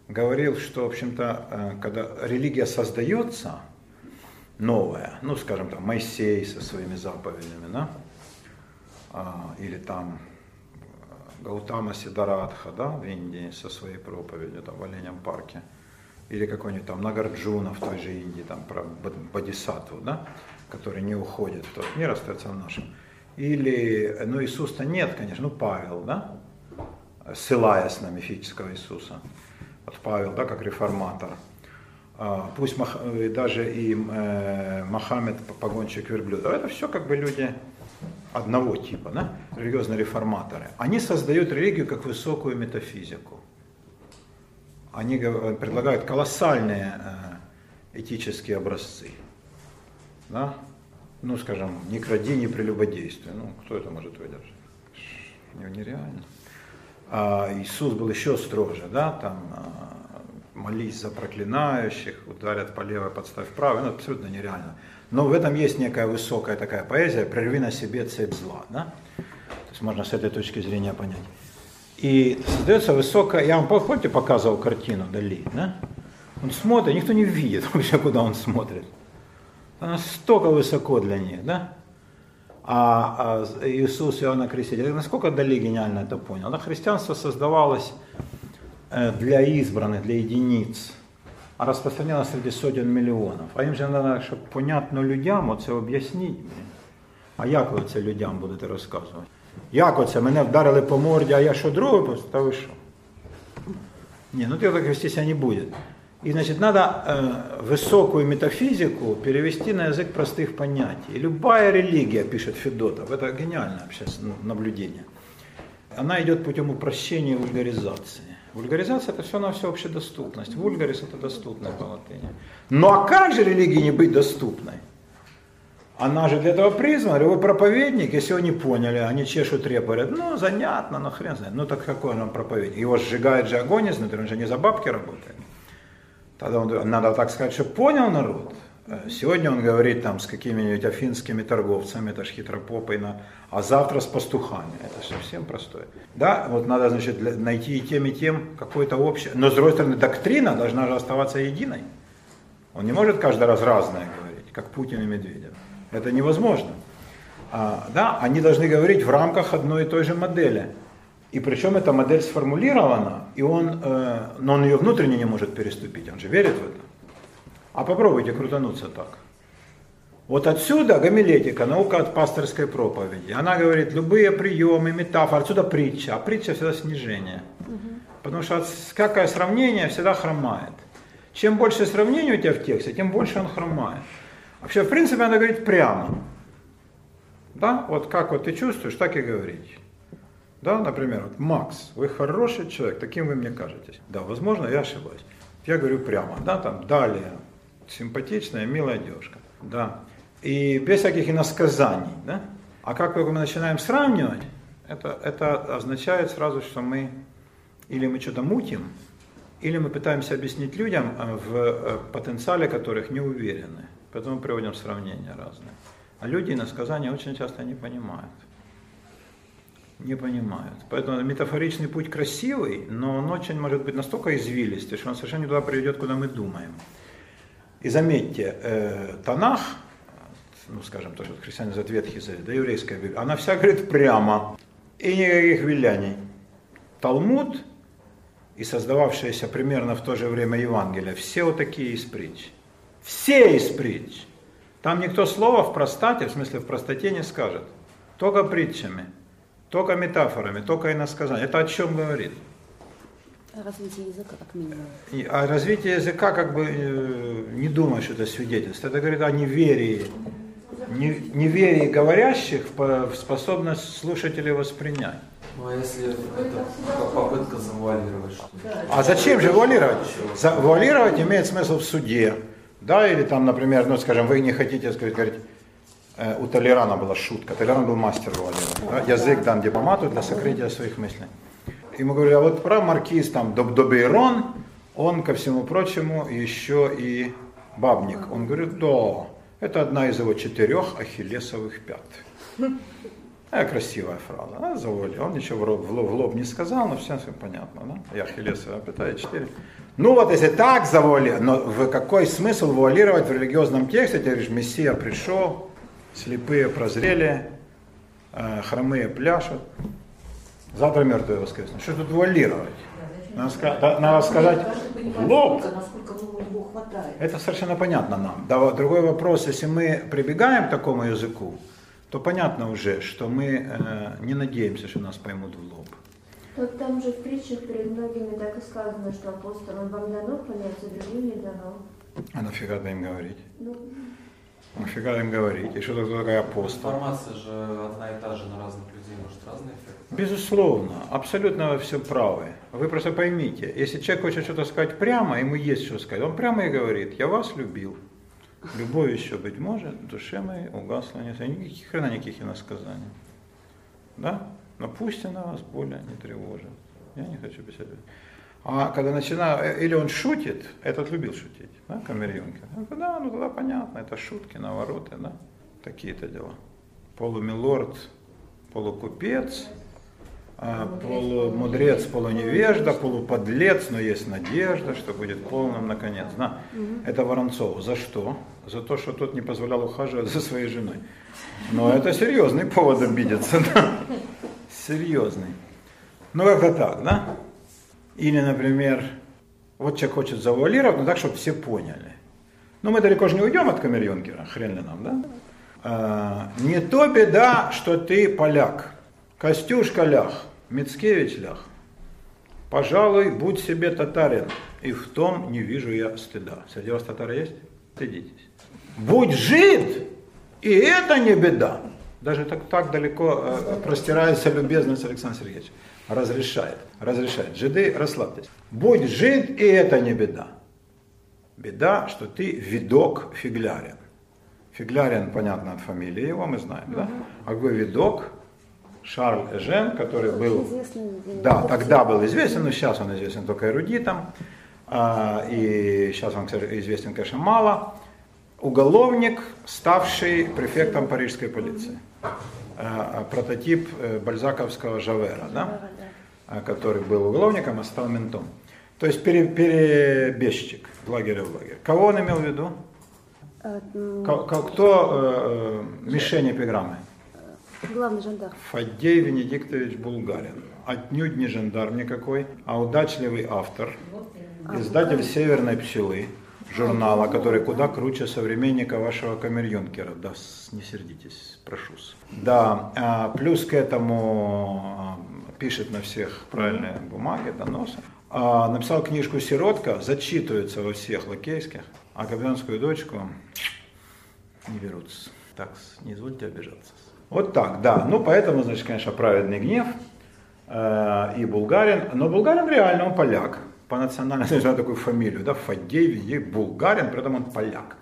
говорил, что, в общем-то, э, когда религия создается, новая, ну, скажем, там, Моисей со своими заповедями, да, или там э, Гаутама Сидаратха, да, в Индии со своей проповедью, там, в Оленям парке, или какой-нибудь там Нагарджуна в той же Индии, там, про Бодисаттву, да, который не уходит в тот мир, остается в нашем. Или, ну, Иисуса нет, конечно, ну, Павел, да, ссылаясь на мифического Иисуса. Вот Павел, да, как реформатор. А, пусть даже и э, Мохаммед, погонщик верблюда, это все как бы люди одного типа, да, религиозные реформаторы. Они создают религию как высокую метафизику. Они предлагают колоссальные э, этические образцы. Да? Ну, скажем, не кради, не прелюбодействуй. Ну, кто это может выдержать? Нереально. А Иисус был еще строже, да, там а, молись за проклинающих, ударят по левой, подставь правой, ну, абсолютно нереально. Но в этом есть некая высокая такая поэзия, прерви на себе цепь зла, да? То есть можно с этой точки зрения понять. И создается высокая, я вам, помните, показывал картину Дали, да? Он смотрит, никто не видит [LAUGHS] вообще, куда он смотрит. Она настолько высоко для них, да? А, а Иисус Иоанна Креститель, насколько Дали гениально это понял? Да, христианство создавалось э, для избранных, для единиц, а распространялось среди сотен миллионов. А им же надо, щоб понятно людям оце об'ясніть. А як ви це людям будете розказувати? Як оце? Мене вдарили по морді, а я що друге? Та ви що? Ні, ну так вестися не буде. И, значит, надо э, высокую метафизику перевести на язык простых понятий. И любая религия, пишет Федотов, это гениальное сейчас наблюдение, она идет путем упрощения и вульгаризации. Вульгаризация это все на все общедоступность. Вульгарис это доступная по латыни. Ну а как же религии не быть доступной? Она же для этого призвана, любой проповедник, если его не поняли, они чешут репу, говорят, ну занятно, но хрен знает. Ну так какой он проповедник? Его сжигает же огонь изнутри, он же не за бабки работает. Тогда он, надо так сказать, что понял народ. Э, сегодня он говорит там с какими-нибудь афинскими торговцами, это ж хитропопойно, а завтра с пастухами. Это совсем простое. Да, вот надо, значит, найти и тем, и тем какое-то общее. Но, с другой стороны, доктрина должна же оставаться единой. Он не может каждый раз разное говорить, как Путин и Медведев. Это невозможно. А, да, они должны говорить в рамках одной и той же модели. И причем эта модель сформулирована, и он, э, но он ее внутренне не может переступить, он же верит в это. А попробуйте крутануться так. Вот отсюда гомилетика, наука от пасторской проповеди. Она говорит, любые приемы, метафоры, отсюда притча, а притча всегда снижение. Потому что всякое сравнение всегда хромает. Чем больше сравнений у тебя в тексте, тем больше он хромает. Вообще, в принципе, надо говорить прямо. Да, вот как вот ты чувствуешь, так и говорить. Да, например, вот, Макс, вы хороший человек, таким вы мне кажетесь. Да, возможно, я ошибаюсь. Я говорю прямо, да, там, далее, симпатичная, милая девушка, да. И без всяких иносказаний, да. А как только мы начинаем сравнивать, это, это означает сразу, что мы или мы что-то мутим, или мы пытаемся объяснить людям, э, в э, потенциале которых не уверены. Поэтому приводим сравнения разные. А люди иносказания очень часто не понимают не понимают. Поэтому метафоричный путь красивый, но он очень может быть настолько извилистый, что он совершенно не туда приведет, куда мы думаем. И заметьте, э, Танах, ну скажем, то, что христиане за Ветхий Завет, да еврейская Библия, она вся говорит прямо, и никаких виляний. Талмуд и создававшиеся примерно в то же время Евангелие, все вот такие из притч. Все из притч. Там никто слова в простоте, в смысле в простоте не скажет, только притчами – только метафорами, только иносказанием. Это о чем говорит? О развитии языка, как минимум. И, а развитие языка, как бы, э, не думаю, что это свидетельство. Это говорит о неверии, не, неверии говорящих в способность слушателей воспринять. Ну а если это попытка завуалировать что-то? А зачем же вуалировать? Завуалировать имеет смысл в суде. Да, или там, например, ну, скажем, вы не хотите сказать, говорить, Э, у Толерана была шутка. Толеран был мастер владения. Да? Язык дан дипломату для сокрытия своих мыслей. Ему говорили, а вот про маркиз там Добейрон, он, ко всему прочему, еще и бабник. Он говорит, да, это одна из его четырех ахиллесовых пят. Э, красивая фраза, да, завуалировал. Он ничего в лоб, в лоб, не сказал, но всем все понятно, да? Я Ахиллесова питаю 4. Ну вот если так завуалировать, но в какой смысл вуалировать в религиозном тексте? Ты говоришь, Мессия пришел, слепые прозрели, э, хромые пляшут, завтра мертвые воскреснут. Что тут вуалировать? Надо, ска- надо сказать в лоб. Это совершенно понятно нам. Да, вот другой вопрос, если мы прибегаем к такому языку, то понятно уже, что мы э, не надеемся, что нас поймут в лоб. Вот там же в притчах перед многими так и сказано, что апостолам вам дано понять, а другим не дано. А нафига им говорить? Ну, Нафига им говорить? И что такое апостол? Информация же одна и та же на разных людей, может разный эффект. Безусловно, абсолютно вы все правы. Вы просто поймите, если человек хочет что-то сказать прямо, ему есть что сказать, он прямо и говорит, я вас любил. Любовь еще, быть может, душе моей угасла нет. Никаких хрена никаких иносказаний. Да? Но пусть она вас более не тревожит. Я не хочу писать. А когда начинаю, или он шутит, этот любил шутить, да, говорю, Да, ну тогда понятно, это шутки, навороты, да, такие-то дела. Полумилорд, полукупец, полумудрец, полуневежда, полуподлец, но есть надежда, что будет полным наконец. Да? Это Воронцов. За что? За то, что тот не позволял ухаживать за своей женой. Но это серьезный повод обидеться. Да? Серьезный. Ну как-то так, да? Или, например, вот человек хочет завуалировать, но так, чтобы все поняли. Но мы далеко же не уйдем от Камерьюнкера, хрен ли нам, да? А, не то беда, что ты поляк. Костюшка лях, Мицкевич лях. Пожалуй, будь себе татарин, и в том не вижу я стыда. Среди вас татары есть? Стыдитесь. Будь жид, и это не беда. Даже так, так далеко э, простирается любезность Александра Сергеевича. Разрешает, разрешает. Жиды, расслабьтесь. Будь жид, и это не беда. Беда, что ты видок фиглярин. Фиглярин, понятно, от фамилии его мы знаем, да? А какой видок? Шарль Эжен, который был, да, тогда был известен, но сейчас он известен только эрудитам, а, и сейчас он известен, конечно, мало. Уголовник, ставший префектом парижской полиции. А, Прототип э, бальзаковского Жавера, да? а, который был уголовником, а стал ментом. То есть пере- перебежчик в лагере в лагерь. Кого он имел в виду? Э, Кто э, э, мишень эпиграммы? Главный жандарм. Фаддей Венедиктович Булгарин. Отнюдь не жандарм никакой, а удачливый автор, издатель «Северной пчелы», журнала, который куда круче современника вашего камерьюнкера. Да, не сердитесь, прошу. Да, а, плюс к этому а, пишет на всех правильные бумаги, доносы. А, Написал книжку «Сиротка», зачитывается во всех лакейских, а капитанскую дочку не берутся. Так, не извольте обижаться. Вот так, да. Ну, поэтому, значит, конечно, праведный гнев э, и Булгарин. Но Булгарин реально, он поляк. По национальности, он [LAUGHS] такую фамилию, да, Венедий, Булгарин, при этом он поляк.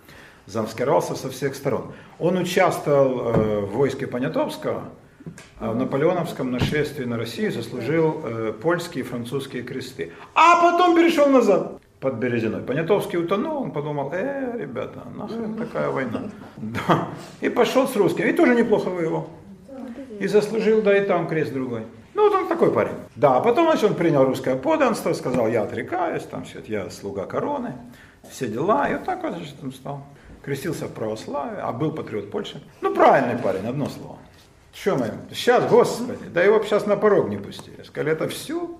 Замаскировался со всех сторон. Он участвовал э, в войске Понятовского, а в наполеоновском нашествии на Россию заслужил э, польские и французские кресты. А потом перешел назад под Березиной. Понятовский утонул, он подумал, э, ребята, нахрен такая война. [LAUGHS] Да. И пошел с русскими, и тоже неплохо воевал. И заслужил, да и там крест другой. Ну, вот он такой парень. Да, а потом, значит, он принял русское подданство, сказал, я отрекаюсь, там, все, я слуга короны, все дела. И вот так вот, значит, он стал. Крестился в православие, а был патриот Польши. Ну, правильный парень, одно слово. Что мы? Сейчас, Господи, да его сейчас на порог не пустили. Сказали, это все?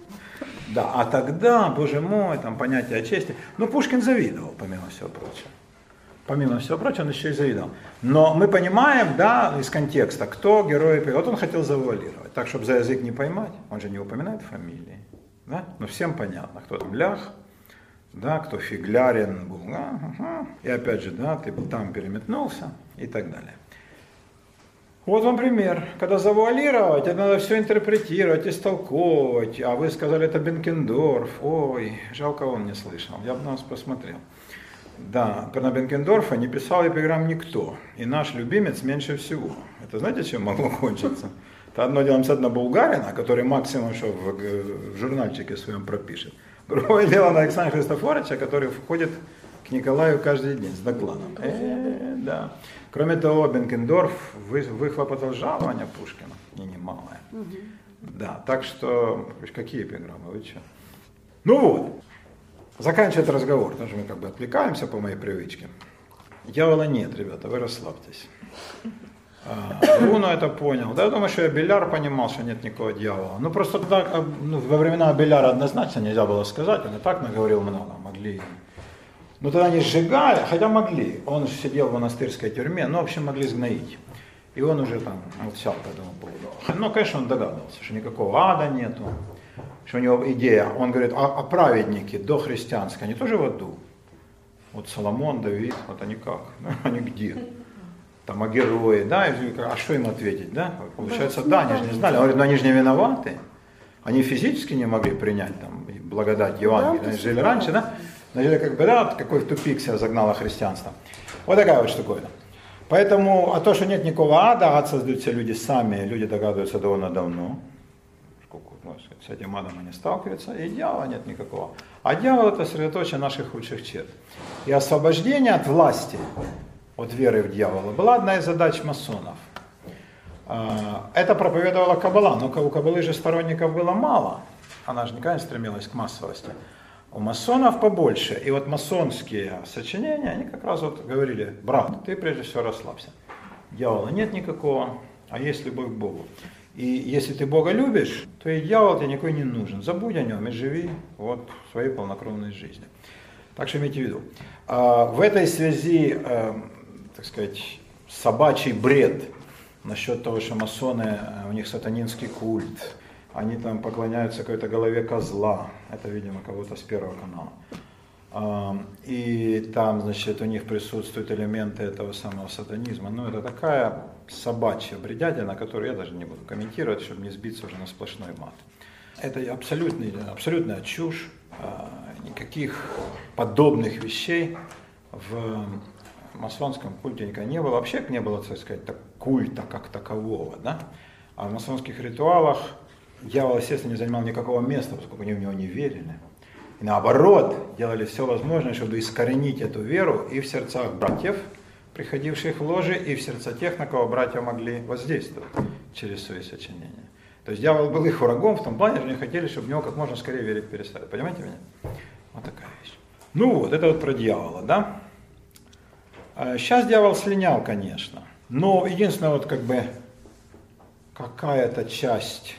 Да, а тогда, боже мой, там понятие о чести. Ну, Пушкин завидовал, помимо всего прочего. Помимо всего прочего, он еще и завидовал. Но мы понимаем, да, из контекста, кто герой. Вот он хотел завуалировать, так, чтобы за язык не поймать. Он же не упоминает фамилии. Да? Но всем понятно, кто там лях, да, кто фиглярин был. да, ага. И опять же, да, ты там переметнулся и так далее. Вот вам пример. Когда завуалировать, это надо все интерпретировать, истолковывать. А вы сказали, это Бенкендорф. Ой, жалко он не слышал. Я бы на вас посмотрел. Да, на Бенкендорфа не писал эпиграмм никто. И наш любимец меньше всего. Это знаете, чем могло кончиться? Это одно дело на Булгарина, который максимум что в, в журнальчике своем пропишет. Другое дело на Александра Христофоровича, который входит к Николаю каждый день с докладом. Э, да. Кроме того, Бенкендорф вы, выхлопотал жалование Пушкина, и немалое. Да, так что, какие эпиграммы, вы что? Ну вот, заканчивает разговор, потому что мы как бы отвлекаемся по моей привычке. Дьявола нет, ребята, вы расслабьтесь. А, Бруно это понял. Да, я думаю, что и Беляр понимал, что нет никакого дьявола. Ну просто тогда, а, ну, во времена Беляра однозначно нельзя было сказать, он и так наговорил много, могли. Ну тогда они сжигали, хотя могли. Он же сидел в монастырской тюрьме, ну в общем могли сгноить. И он уже там молчал по этому поводу. Но, конечно, он догадывался, что никакого ада нету, что у него идея. Он говорит, а, а праведники до христианской, они тоже в аду? Вот Соломон, Давид, вот они как? [LAUGHS] Они где? там, о герое, да, а что им ответить, да? Получается, да, они же не знали. Он говорит, но они же не виноваты. Они физически не могли принять там благодать Евангелия. Они жили раньше, да? Но жили как бы, да, какой тупик себя загнало христианство. Вот такая вот штуковина. Поэтому, а то, что нет никакого ада, ад создают все люди сами, люди догадываются довольно давно. Сколько, ну, с этим адом они сталкиваются, и дьявола нет никакого. А дьявол это сосредоточие наших худших черт. И освобождение от власти от веры в дьявола, была одна из задач масонов. А, это проповедовала Кабала, но у Кабалы же сторонников было мало. Она же никогда не стремилась к массовости. У масонов побольше. И вот масонские сочинения, они как раз вот говорили, брат, ты прежде всего расслабься. Дьявола нет никакого, а есть любовь к Богу. И если ты Бога любишь, то и дьявол тебе никакой не нужен. Забудь о нем и живи вот своей полнокровной жизнью. Так что имейте в виду. А, в этой связи эм, так сказать, собачий бред насчет того, что масоны, э, у них сатанинский культ, они там поклоняются какой-то голове козла, это, видимо, кого-то с Первого канала. И там, значит, у них присутствуют элементы этого самого сатанизма. Ну, это такая собачья бредятина, которую я даже не буду комментировать, чтобы не сбиться уже на сплошной мат. Это абсолютный, абсолютная чушь, а, никаких подобных вещей в масонском культе никогда не было, вообще не было, так сказать, культа как такового, да? А в масонских ритуалах дьявол, естественно, не занимал никакого места, поскольку они в него не верили. И наоборот, делали все возможное, чтобы искоренить эту веру и в сердцах братьев, приходивших в ложе, и в сердца тех, на кого братья могли воздействовать через свои сочинения. То есть дьявол был их врагом в том плане, что они хотели, чтобы в него как можно скорее верить перестали. Понимаете меня? Вот такая вещь. Ну вот, это вот про дьявола, да? Сейчас а дьявол слинял, конечно, но единственное, вот как бы какая-то часть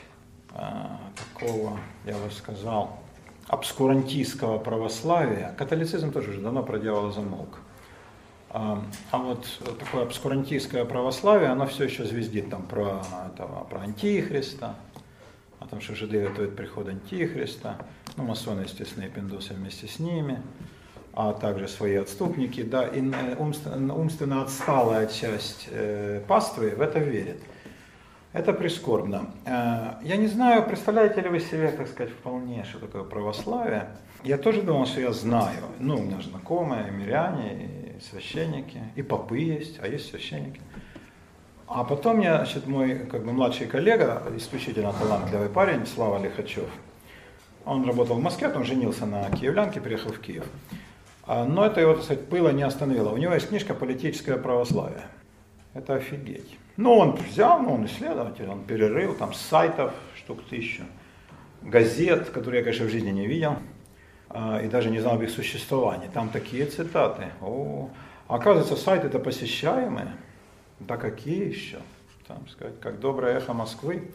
такого, я бы сказал, обскурантистского православия, католицизм тоже уже давно про дьявола замолк. А, а вот такое обскурантистское православие, оно все еще звездит там про, этого, про антихриста, о том, что жиды готовят приход антихриста, ну, масоны, естественно, и пиндосы вместе с ними а также свои отступники, да, и умственно, умственно отсталая часть э, паствы в это верит. Это прискорбно. Э, я не знаю, представляете ли вы себе, так сказать, вполне, что такое православие. Я тоже думал, что я знаю. Ну, у меня знакомые, и миряне, и священники, и попы есть, а есть священники. А потом я, значит, мой как бы младший коллега, исключительно талантливый парень, Слава Лихачев, он работал в Москве, он женился на киевлянке, приехал в Киев. А, но это его, так сказать, пыло не остановило. У него есть книжка «Политическое православие». Это офигеть. Ну, он взял, ну, он исследователь, он перерыл там сайтов штук тысячу, газет, которые я, конечно, в жизни не видел, а, и даже не знал об их существовании. Там такие цитаты. О, оказывается, сайты это посещаемые. Да какие еще? Там сказать, как доброе эхо Москвы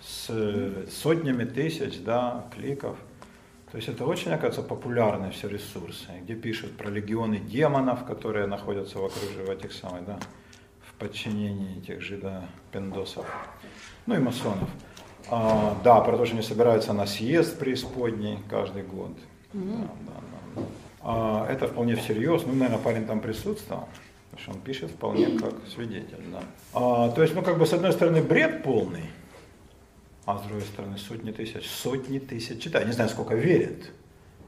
с сотнями тысяч да, кликов – то есть это очень, оказывается, популярные все ресурсы, где пишут про легионы демонов, которые находятся в окружении этих самых, да, подчинении этих жидопендосов, ну и масонов. А, да, про то, что они собираются на съезд преисподней каждый год. Mm-hmm. Да, да, да. А, это вполне всерьез. Ну, наверное, парень там присутствовал, потому что он пишет вполне как свидетель. Да. А, то есть, ну, как бы, с одной стороны, бред полный, а с другой стороны сотни тысяч, сотни тысяч читают. Не знаю, сколько верят.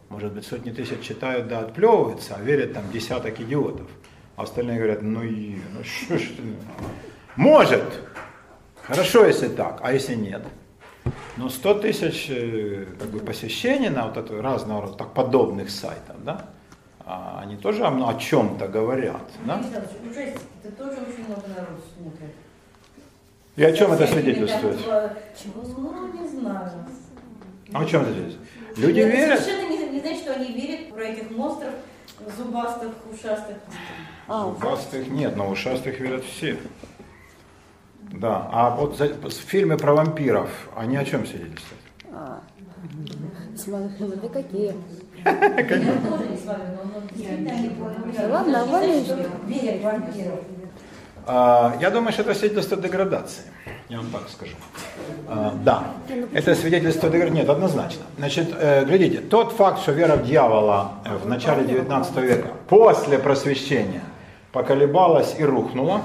Может быть, сотни тысяч читают, да, отплевываются, а верят там десяток идиотов. А остальные говорят, ну и, ну что ж ты. Может, хорошо, если так, а если нет. Но 100 тысяч э, как бы, посещений на вот эту разного рода так, подобных сайтов, да, а они тоже о, о чем-то говорят. Да? Ужастики-то тоже очень много народу смотрят. И о чем это свидетельствует? Чего? Ну, не знаю. А о чем это свидетельствует? Люди Это верят. Совершенно не, не значит, что они верят про этих монстров зубастых, ушастых. А, Ушастых нет, но ушастых верят все. Да, а вот за, фильмы про вампиров, они о чем свидетельствуют? а. Смотри, смотри, какие. Я тоже не с вами, но но действительно они Да ладно, а в вампиров. А, Я думаю, что это свидетельство деградации. Я вам так скажу. А, Да, это свидетельство деградации. Нет, однозначно. Значит, э, глядите, тот факт, что вера в дьявола э, в начале 19 века, после просвещения, поколебалась и рухнула,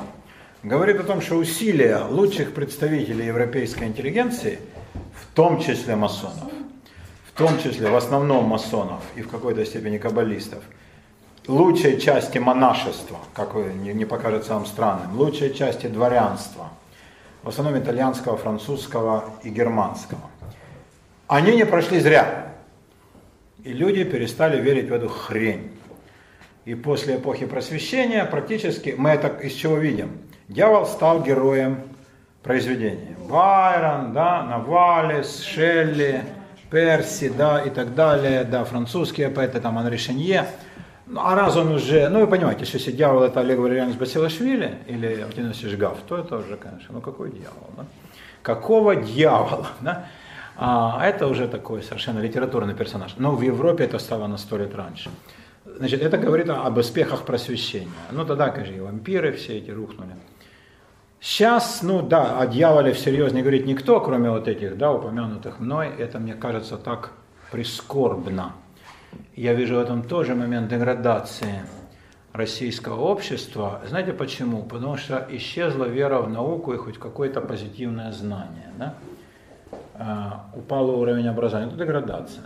говорит о том, что усилия лучших представителей европейской интеллигенции, в том числе масонов, в том числе в основном масонов и в какой-то степени каббалистов, лучшей части монашества, как не покажется вам странным, лучшей части дворянства, в основном итальянского, французского и германского. Они не прошли зря. И люди перестали верить в эту хрень. И после эпохи просвещения практически мы это из чего видим? Дьявол стал героем произведения. Байрон, да, Навалис, Шелли, Перси, да, и так далее, да, французские поэты, там, Анри Шенье. Ну, а раз он уже, ну вы понимаете, что если дьявол это Олег Валерьянович Басилашвили или Васильевич Гав, то это уже, конечно, ну какой дьявол, да? Какого дьявола, [LAUGHS] да? А это уже такой совершенно литературный персонаж. Но в Европе это стало на сто лет раньше. Значит, это говорит об успехах просвещения. Ну тогда, конечно, и вампиры все эти рухнули. Сейчас, ну да, о дьяволе всерьез не говорит никто, кроме вот этих, да, упомянутых мной. Это, мне кажется, так прискорбно. Я вижу в этом тоже момент деградации российского общества. Знаете почему? Потому что исчезла вера в науку и хоть какое-то позитивное знание. Да? А, упал уровень образования. Это деградация.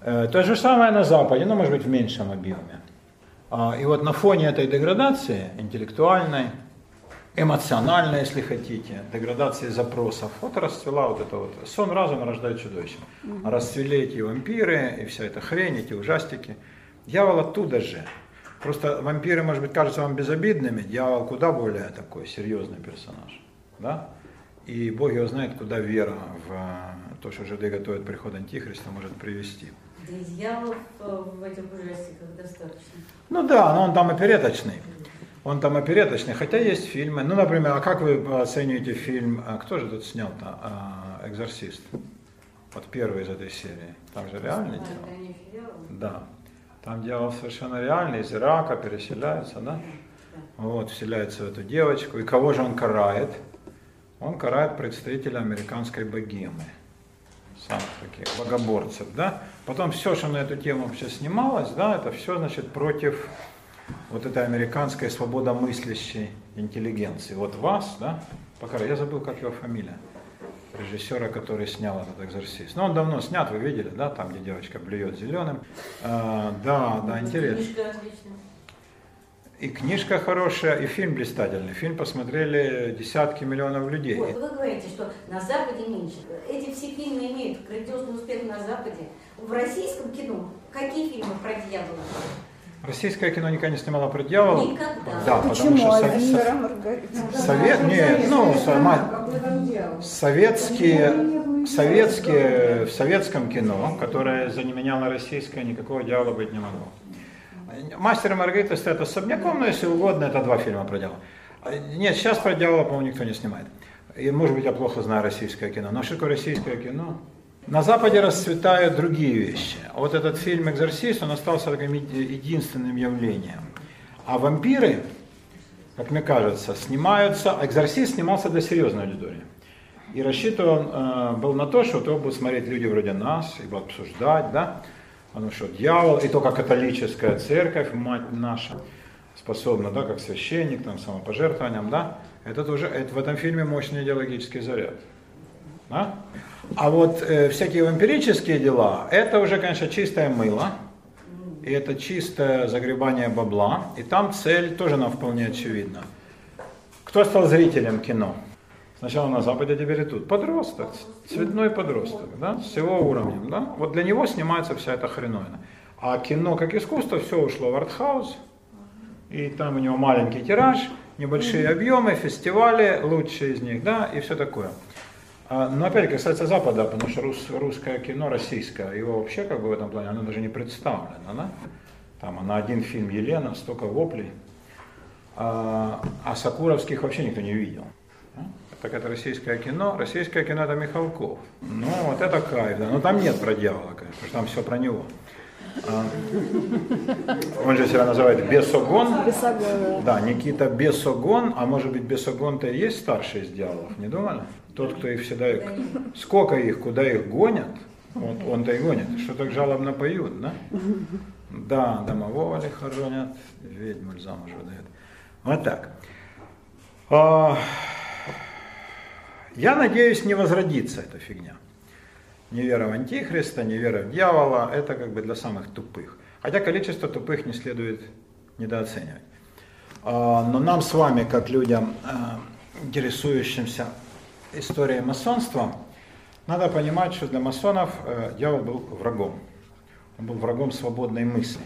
Э, То же самое на Западе, но может быть в меньшем объеме. А, И вот на фоне этой деградации интеллектуальной, эмоциональной, если хотите, деградации запросов, вот расцвела вот это вот, сон разума рождает чудовище. Расцвели эти вампиры и вся эта хрень, эти ужастики. Дьявол оттуда же. Просто вампиры, может быть, кажутся вам безобидными, дьявол куда более такой серьезный персонаж. Да? И Бог его знает, куда вера в э, то, что жиды готовят приход Антихриста, может привести. Да и дьяволов э, в этих ужастиках достаточно. Ну да, но он там опереточный. Он там опереточный, хотя есть фильмы. Ну, например, а как вы оцениваете фильм, а кто же тут снял-то, А, «Экзорцист»? Вот первый из этой серии. Там же реальный дьявол. Да. Там дьявол совершенно реальный, из Ирака переселяется, да? Вот, вселяется в эту девочку. И кого же он карает? Он карает представителя американской богемы. Самых таких богоборцев, да? Потом все, что на эту тему вообще снималось, да, это все, значит, против вот этой американской свободомыслящей интеллигенции. Вот вас, да, пока я забыл, как его фамилия, режиссера, который снял этот экзорцист. Но он давно снят, вы видели, да, там, где девочка блюет зеленым. А, да, да, интересно. Книжка отличная. И книжка хорошая, и фильм блистательный. Фильм посмотрели десятки миллионов людей. Вот, вы говорите, что на Западе меньше. Эти все фильмы имеют грандиозный успех на Западе. В российском кино какие фильмы про дьявола? Российское кино никогда не снимало про дьявола. Никогда. Да, потому Почему? что со- Вера со- Маргарита. совет, нет, ну, сама- советские, советские, в советском кино, которое заменяло российское, никакого дьявола быть не могло. Мастер и Маргарита стоят особняком, но если угодно, это два фильма про дьявола. Нет, сейчас про дьявола, по-моему, никто не снимает. И, может быть, я плохо знаю российское кино. Но что такое российское кино? На Западе расцветают другие вещи. Вот этот фильм «Экзорцист», он остался таким еди- единственным явлением. А вампиры, как мне кажется, снимаются... «Экзорцист» снимался для серьезной аудитории. И рассчитан э, был на то, что его будут смотреть люди вроде нас, и будут обсуждать, да, потому что дьявол, и только католическая церковь, мать наша, способна, да, как священник, там, самопожертвованием, да, это тоже, это, в этом фильме мощный идеологический заряд. Да? А вот э, всякие вампирические дела, это уже, конечно, чистое мыло, и это чистое загребание бабла, и там цель тоже нам вполне очевидна. Кто стал зрителем кино? Сначала на Западе, теперь и тут. Подросток, цветной подросток, да, с его уровнем, да. Вот для него снимается вся эта хреновина. А кино как искусство все ушло в артхаус, и там у него маленький тираж, небольшие объемы, фестивали, лучшие из них, да, и все такое. А, но опять касается Запада, потому что рус, русское кино, российское, его вообще как бы в этом плане, оно даже не представлено, да? Там на один фильм Елена, столько воплей, а, а Сакуровских вообще никто не видел. Так это российское кино. Российское кино это Михалков. Ну, вот это кайф, да. Но там нет про дьявола, конечно, потому что там все про него. А, он же себя называет Бесогон. Бесогон. Да, Никита Бесогон, а может быть Бесогон-то и есть старший из дьяволов, не думали? Тот, кто их всегда... Сколько их, куда их гонят, вот он-то и гонит. Что так жалобно поют, да? Да, домового ли хоронят, ведьму замуж выдают. Вот так. А, я надеюсь, не возродится эта фигня. Не вера в Антихриста, не вера в дьявола, это как бы для самых тупых. Хотя количество тупых не следует недооценивать. А, но нам с вами, как людям, а, интересующимся историей масонства, надо понимать, что для масонов э, дьявол был врагом. Он был врагом свободной мысли.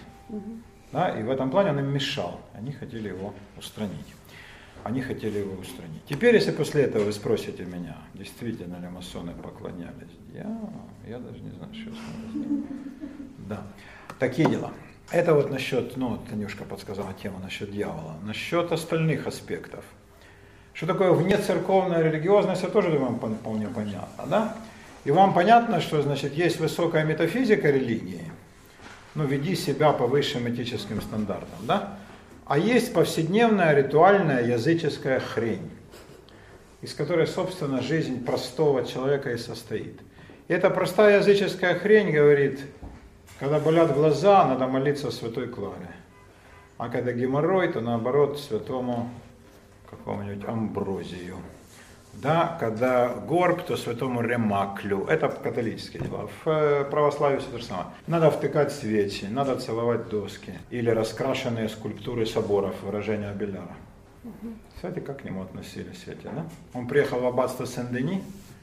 Да, и в этом плане он им мешал. Они хотели его устранить. Они хотели его устранить. Теперь, если после этого вы спросите меня, действительно ли масоны поклонялись дьяволу, я даже не знаю, что с ним Да, такие дела. Это вот насчет, ну, Танюшка подсказала тему насчет дьявола. Насчет остальных аспектов. Что такое внецерковная религиозность, я тоже думаю, вполне понятно, да? И вам понятно, что, значит, есть высокая метафизика религии, ну, веди себя по высшим этическим стандартам, да? А есть повседневная ритуальная языческая хрень, из которой, собственно, жизнь простого человека и состоит. И эта простая языческая хрень говорит, когда болят глаза, надо молиться святой Кларе. А когда геморрой, то наоборот святому какому-нибудь амброзию. Да, когда горб, то святому Ремаклю. Это католические дела. В э, православии все то же самое. Надо втыкать свечи, надо целовать доски. Или раскрашенные скульптуры соборов, выражение Беляра. Кстати, как к нему относились эти, да? Он приехал в аббатство Сен-Дени,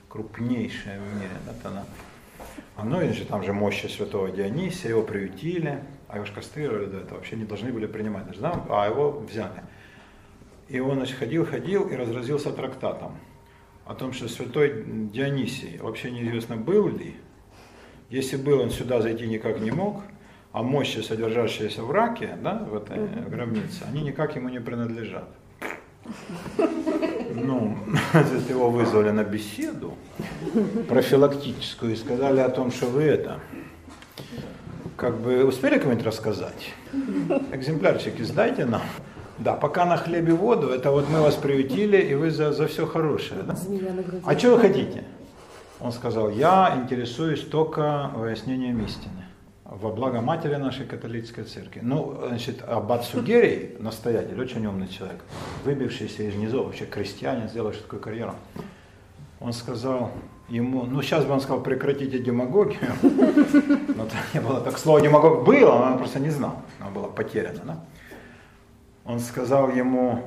крупнейшее в мире, да, тогда. А ну и же там же мощи святого Дионисия, его приютили, а его же кастрировали до этого, вообще не должны были принимать, да? а его взяли. И он значит, ходил, ходил и разразился трактатом о том, что святой Дионисий вообще неизвестно был ли. Если был, он сюда зайти никак не мог, а мощи, содержащиеся в раке, да, в этой гробнице, они никак ему не принадлежат. Ну, [LAUGHS] его вызвали на беседу профилактическую и сказали о том, что вы это, как бы успели кому-нибудь рассказать? Экземплярчики сдайте нам. Да, пока на хлебе воду, это вот мы вас приютили, и вы за, за все хорошее. Да? А что вы хотите? Он сказал, я интересуюсь только выяснением истины во благо матери нашей католической церкви. Ну, значит, Аббат Сугерий, настоятель, очень умный человек, выбившийся из низов, вообще крестьянин, сделавший такую карьеру, он сказал ему, ну сейчас бы он сказал, прекратите демагогию, но не было так, слово демагог было, он просто не знал, оно было потеряно. Да? Он сказал ему,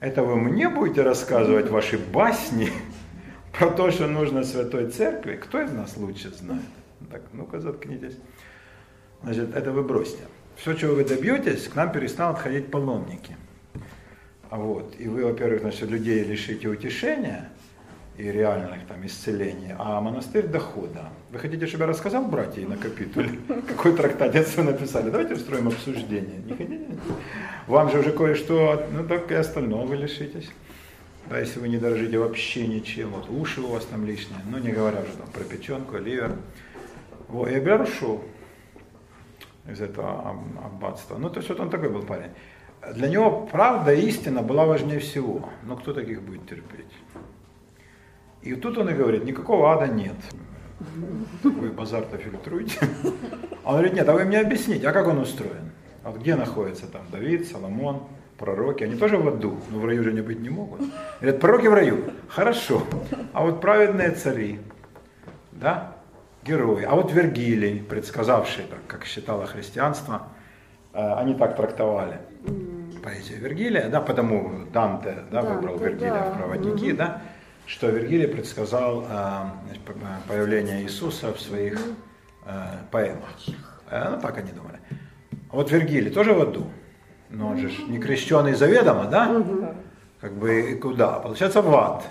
это вы мне будете рассказывать ваши басни [LAUGHS] про то, что нужно Святой Церкви? Кто из нас лучше знает? Так, ну-ка заткнитесь. Значит, это вы бросьте. Все, чего вы добьетесь, к нам перестанут ходить паломники. Вот. И вы, во-первых, значит, людей лишите утешения, и реальных там исцелений, а монастырь дохода. Вы хотите, чтобы я рассказал братья на капитуле, [LAUGHS] какой трактатец вы написали? Давайте устроим обсуждение. Не хотите? Вам же уже кое-что, ну так и остального вы лишитесь. Да, если вы не дорожите вообще ничем, вот уши у вас там лишние, ну не говоря уже там про печенку, ливер. Вот, и ушел из этого аббатства. Ну, то есть вот он такой был парень. Для него правда, истина была важнее всего. Но кто таких будет терпеть? И тут он и говорит, никакого ада нет. Вы базар-то фильтруете. А он говорит, нет, а вы мне объясните, а как он устроен? А где находится там Давид, Соломон, пророки? Они тоже в аду, но в раю же они быть не могут. Говорят, пророки в раю. Хорошо. А вот праведные цари, да, герои. А вот Вергилий, предсказавший, так, как считало христианство, э, они так трактовали поэзию Вергилия, да, потому Данте да, выбрал Вергилия в проводники, да, что Вергилий предсказал э, появление Иисуса в своих э, поэмах. Э, Ну, так они думали. Вот Вергилий тоже в аду. Но он же не крещенный заведомо, да? Как бы и куда? Получается в ад.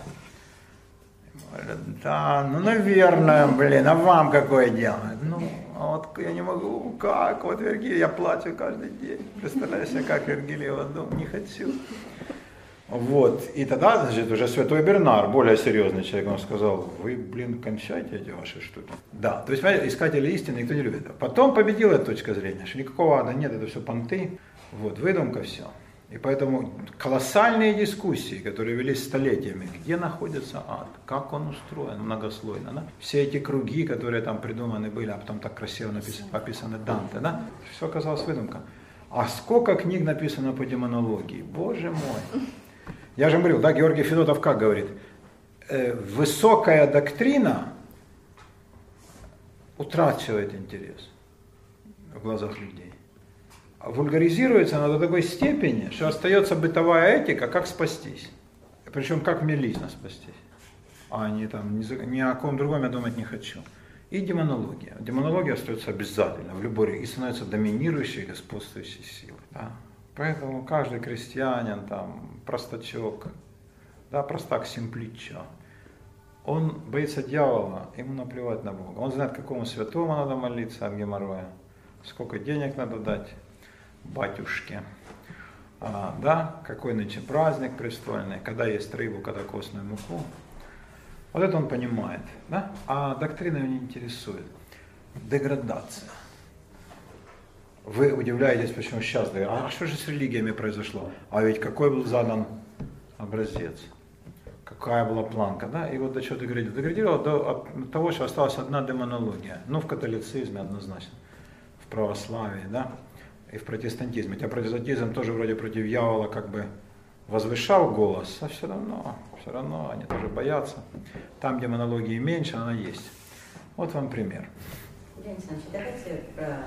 Да, ну, наверное, блин, а вам какое дело? Ну, а вот я не могу, как? Вот Вергилий, я плачу каждый день. Представляешь, как Вергилий в аду? Не хочу. Вот, и тогда, значит, уже святой Бернар, более серьезный человек, он сказал, вы, блин, кончайте эти ваши штуки. Да, то есть, искатели истины никто не любит. Потом победила эта точка зрения, что никакого ада нет, это все понты, вот, выдумка все. И поэтому колоссальные дискуссии, которые велись столетиями, где находится ад, как он устроен многослойно, да? все эти круги, которые там придуманы были, а потом так красиво написано, описаны Данте, да? все оказалось выдумка. А сколько книг написано по демонологии, боже мой. Я же говорил, да, Георгий Федотов как говорит, э, высокая доктрина утрачивает интерес в глазах людей. А вульгаризируется она до такой степени, что остается бытовая этика, как спастись. Причем как мне спастись. А не там, ни о ком другом я думать не хочу. И демонология. Демонология остается обязательно в любой и становится доминирующей, господствующей силой. Да? Поэтому каждый крестьянин, там, простачок, да, простак симпличо, он боится дьявола, ему наплевать на Бога. Он знает, какому святому надо молиться от геморроя, сколько денег надо дать батюшке, а, да, какой нынче праздник престольный, когда есть рыбу, когда костную муку. Вот это он понимает, да? А доктрина его не интересует. Деградация. Вы удивляетесь, почему сейчас, да, а что же с религиями произошло? А ведь какой был задан образец? Какая была планка, да? И вот до чего деградировало? Деградировало до того, что осталась одна демонология. Ну, в католицизме однозначно, в православии, да, и в протестантизме. Хотя протестантизм тоже вроде против дьявола как бы возвышал голос, а все равно, все равно они тоже боятся. Там демонологии меньше, она есть. Вот вам пример. Леонид Александрович, давайте про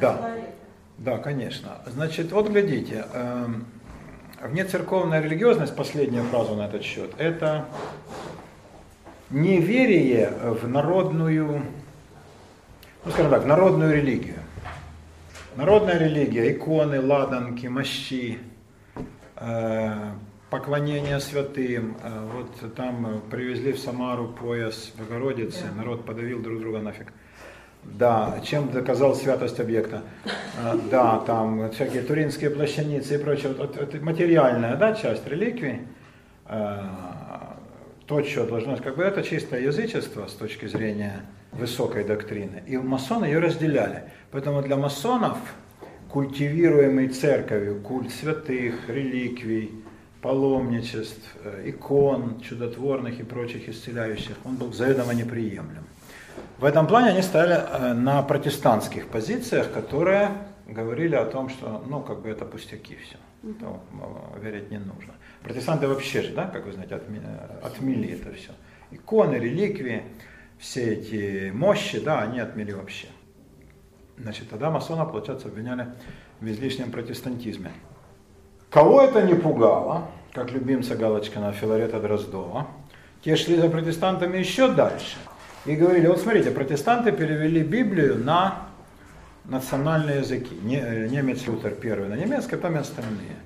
Да. Да, конечно. Значит, вот глядите, эм, внецерковная религиозность, последняя фраза на этот счет, это неверие в народную, ну скажем так, в народную религию. Народная религия, иконы, ладанки, мощи, э, поклонение святым. Э, Вот там э, привезли в Самару пояс Богородицы, народ подавил друг друга нафиг. Да, чем доказал святость объекта. А, Да, там всякие туринские плащаницы и прочее. Вот, вот, материальная да, часть реликвий, а, то, что должно, как бы это чистое язычество с точки зрения высокой доктрины. И масоны ее разделяли. Поэтому для масонов культивируемый церковью культ святых, реликвий, паломничеств, э, икон чудотворных и прочих исцеляющих, он был заведомо неприемлем. В этом плане они стояли э, на протестантских позициях, которые говорили о том, что, ну, как бы это пустяки все, то, верить не нужно. Протестанты вообще же, да, как вы знаете, отме- отмели это все. Иконы, реликвии, все эти мощи, да, они отмели вообще. Значит, тогда масонов, получается, обвиняли в излишнем протестантизме. Кого это не пугало, как любимца Галочкина Филарета Дроздова, те шли за протестантами еще дальше и говорили, вот смотрите, протестанты перевели Библию на национальные языки. Э, Немец Лютер первый на немецком, потом и остальные.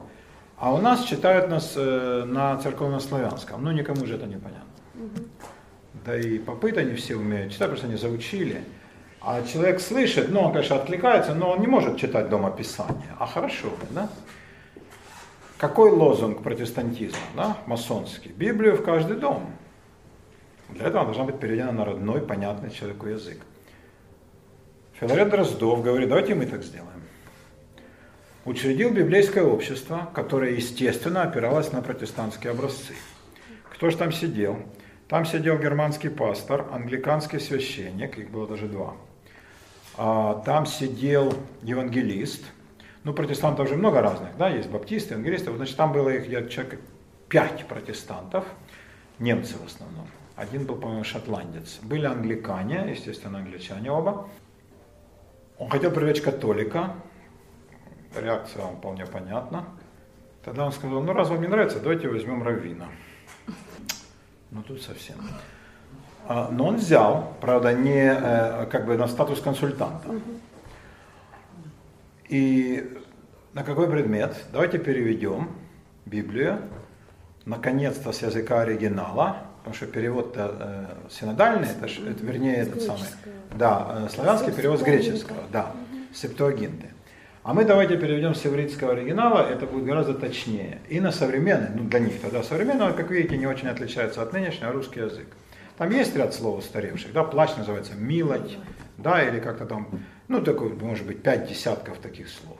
А у нас читают нас э, на церковнославянском. Ну, никому же это не понятно. Да и попыт они все умеют читать, просто они заучили. А человек слышит, ну, он, конечно, откликается, но он не может читать дома Писание. А хорошо, да? Какой лозунг протестантизма, да, масонский? Библию в каждый дом. Для этого она должна быть переведена на родной, понятный человеку язык. Филарет Дроздов говорит, давайте мы так сделаем. Учредил библейское общество, которое, естественно, опиралось на протестантские образцы. Кто же там сидел? Там сидел германский пастор, англиканский священник, их было даже два. А, Там сидел евангелист. Ну, протестантов же много разных, да, есть баптисты, евангелисты. Значит, там было их где-то человек пять протестантов, немцы в основном. Один был, по-моему, шотландец. Были англикане, естественно, англичане оба. Он хотел привлечь католика. Реакция вам вполне понятна. Тогда он сказал, ну раз вам не нравится, давайте возьмем раввина. Ну тут совсем. А, Но он взял, правда, не э, как бы на статус консультанта. И на какой предмет? Давайте переведем Библию, наконец-то с языка оригинала, потому что перевод-то э, синодальный, это, ж- это вернее этот самый, да, э, славянский перевод с греческого, да, септуагинты. А мы давайте переведем с ивритского оригинала, это будет гораздо точнее. И на современный, ну для них тогда современный, как видите, не очень отличается от нынешнего русский язык. Там есть ряд слов устаревших, да, плач называется милоть, да, или как-то там, ну такой, может быть, пять десятков таких слов.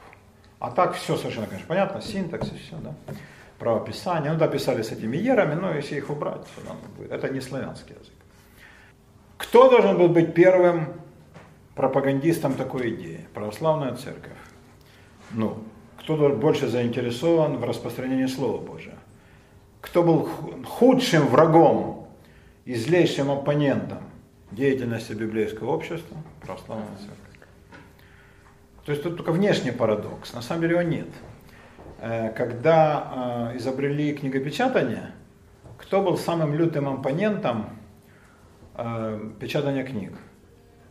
А так все совершенно, конечно, понятно, синтаксис, все, да, правописание. Ну да, писали с этими ерами, но если их убрать, то нам будет. это не славянский язык. Кто должен был быть первым пропагандистом такой идеи? Православная церковь. Ну, кто больше заинтересован в распространении Слова Божия? Кто был ху- худшим врагом и злейшим оппонентом деятельности библейского общества? Православная церковь. То есть тут только внешний парадокс, на самом деле его нет. Э, Когда э, изобрели книгопечатание, кто был самым лютым оппонентом э, печатания книг?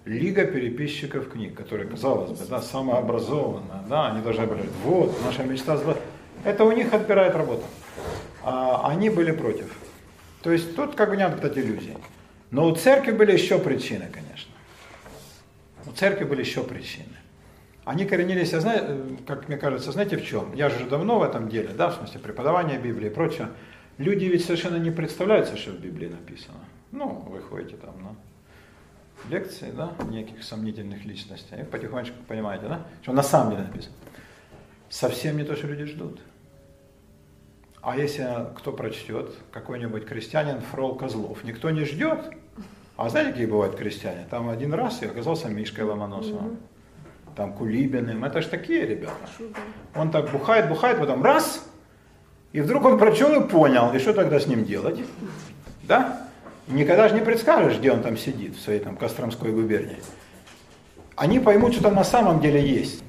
Лига переписчиков книг, которые, казалось бы, да, самая образованная, да, они должны были говорить, вот, наша мечта зла. Это у них отбирает работу. А они были против. То есть тут как бы нет кстати, иллюзий. Но у церкви были еще причины, конечно. У церкви были еще причины. Они коренились, я как мне кажется, знаете в чем? Я же давно в этом деле, да, в смысле преподавания Библии и прочее. Люди ведь совершенно не представляют, что в Библии написано. Ну, вы ходите там на лекции, да, неких сомнительных личностей, и потихонечку понимаете, да, что на самом деле написано. Совсем не то, что люди ждут. А если кто прочтет, какой-нибудь крестьянин Фрол Козлов, никто не ждет. А знаете, какие бывают крестьяне? Там один раз и оказался Мишкой Ломоносовым. Там Кулибиным. Это ж такие ребята. Он так бухает, бухает, потом раз, и вдруг он прочел и понял. И что тогда с ним делать? Да? Никогда же не предскажешь, где он там сидит, в своей там Костромской губернии. Они поймут, что там на самом деле есть.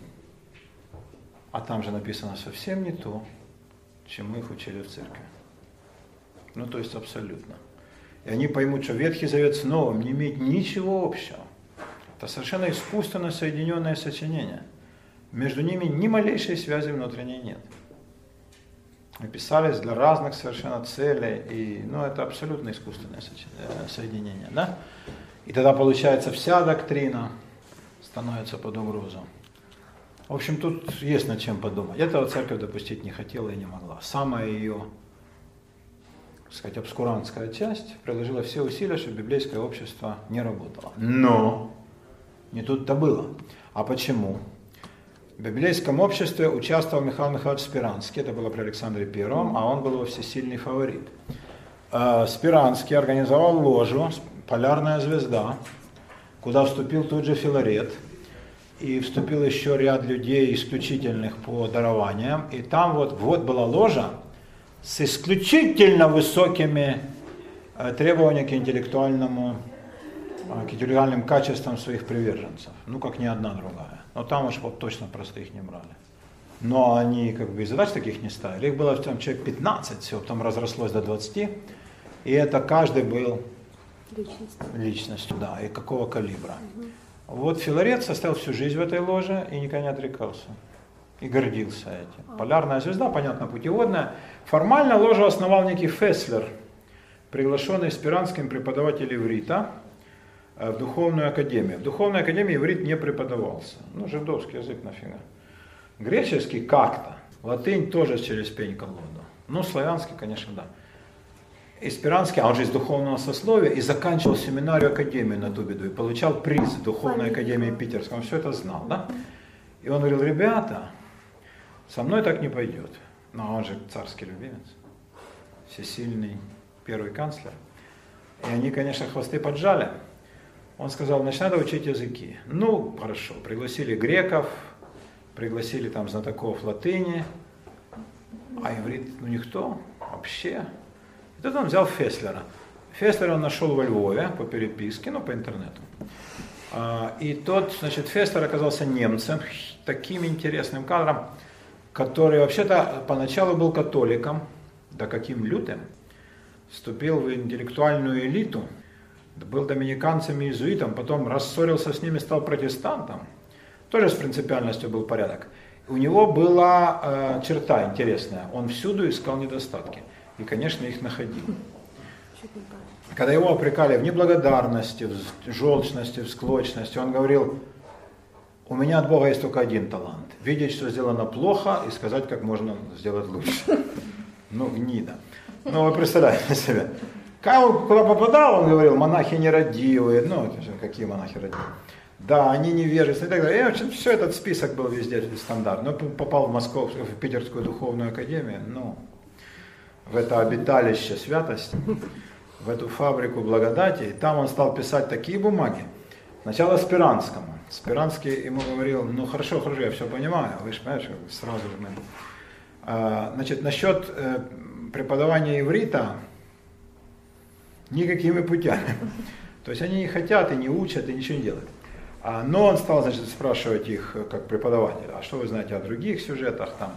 А там же написано совсем не то, чем мы их учили в церкви. Ну, то есть абсолютно. И они поймут, что Ветхий Завет с Новым не имеет ничего общего. Это совершенно искусственно соединенное сочинение. Между ними ни малейшей связи внутренней нет. И писались для разных совершенно целей, и, ну, это абсолютно искусственное э, соединение, да? И тогда получается вся доктрина становится под угрозу. В общем, тут есть над чем подумать. Этого церковь допустить не хотела и не могла. Самая ее, так сказать, обскурантская часть приложила все усилия, чтобы библейское общество не работало. Но не тут-то было. А почему? В библейском обществе участвовал Михаил Михайлович Спиранский, это было при Александре Первом, а он был его всесильный фаворит. Э, Спиранский организовал ложу «Полярная звезда», куда вступил тут же Филарет, и вступил еще ряд людей исключительных по дарованиям, и там вот, вот была ложа с исключительно высокими э, требованиями к интеллектуальному, к интеллектуальным качествам своих приверженцев, ну как ни одна другая. Но там уж вот точно простых не брали. Но они как бы и задач таких не ставили. Их было там человек 15 всего, потом разрослось до 20. И это каждый был Личность. личностью, да, и какого калибра. Вот Филарет состоял всю жизнь в этой ложе и никогда не отрекался. И гордился этим. Полярная звезда, понятно, путеводная. Формально ложу основал некий Феслер, приглашенный спиранским преподавателем иврита э, в духовную академию. В духовной академии иврит не преподавался. Ну, жидовский язык нафига. Греческий как-то. Латынь тоже через пень колоду. Ну, славянский, конечно, да. Испиранский, а он же из духовного сословия, и заканчивал семинарию академию на Дубиду, и получал приз в Духовной академии Питерской. Он все это знал, да? И он говорил, ребята, со мной так не пойдет. Но он же царский любимец, всесильный первый канцлер. И они, конечно, хвосты поджали. Он сказал, значит, надо учить языки. Ну, хорошо, пригласили греков, пригласили там знатоков латыни, а иврит, ну никто, вообще. И тут он взял Феслера. Феслера он нашел во Львове по переписке, ну, по интернету. А, И тот, значит, Феслер оказался немцем, таким интересным кадром, который вообще-то поначалу был католиком, да каким лютым, вступил в интеллектуальную элиту был доминиканцем и иезуитом, потом рассорился с ними, стал протестантом. Тоже с принципиальностью был порядок. У него была э, черта интересная. Он всюду искал недостатки. И, конечно, их находил. Когда его опрекали в неблагодарности, в желчности, в склочности, он говорил, у меня от Бога есть только один талант. Видеть, что сделано плохо, и сказать, как можно сделать лучше. [LAUGHS] Ну, гнида. Ну, вы представляете себе. Когда он куда попадал, он говорил, монахи нерадивые. Ну, какие монахи радивые. Да, они невежественны и так далее. И, общем, все этот список был везде стандарт. Но попал в Москву, в Питерскую духовную академию, ну, в это обиталище святости, в эту фабрику благодати. И там он стал писать такие бумаги. Сначала Спиранскому. Спиранский ему говорил, ну хорошо, хорошо, я все понимаю, вы же понимаете, сразу же мы. А, значит, насчет э, преподавания иврита никакими путями. То есть они не хотят и не учат и ничего не делают. А, но он стал, значит, спрашивать их как преподаватель, а что вы знаете о других сюжетах там?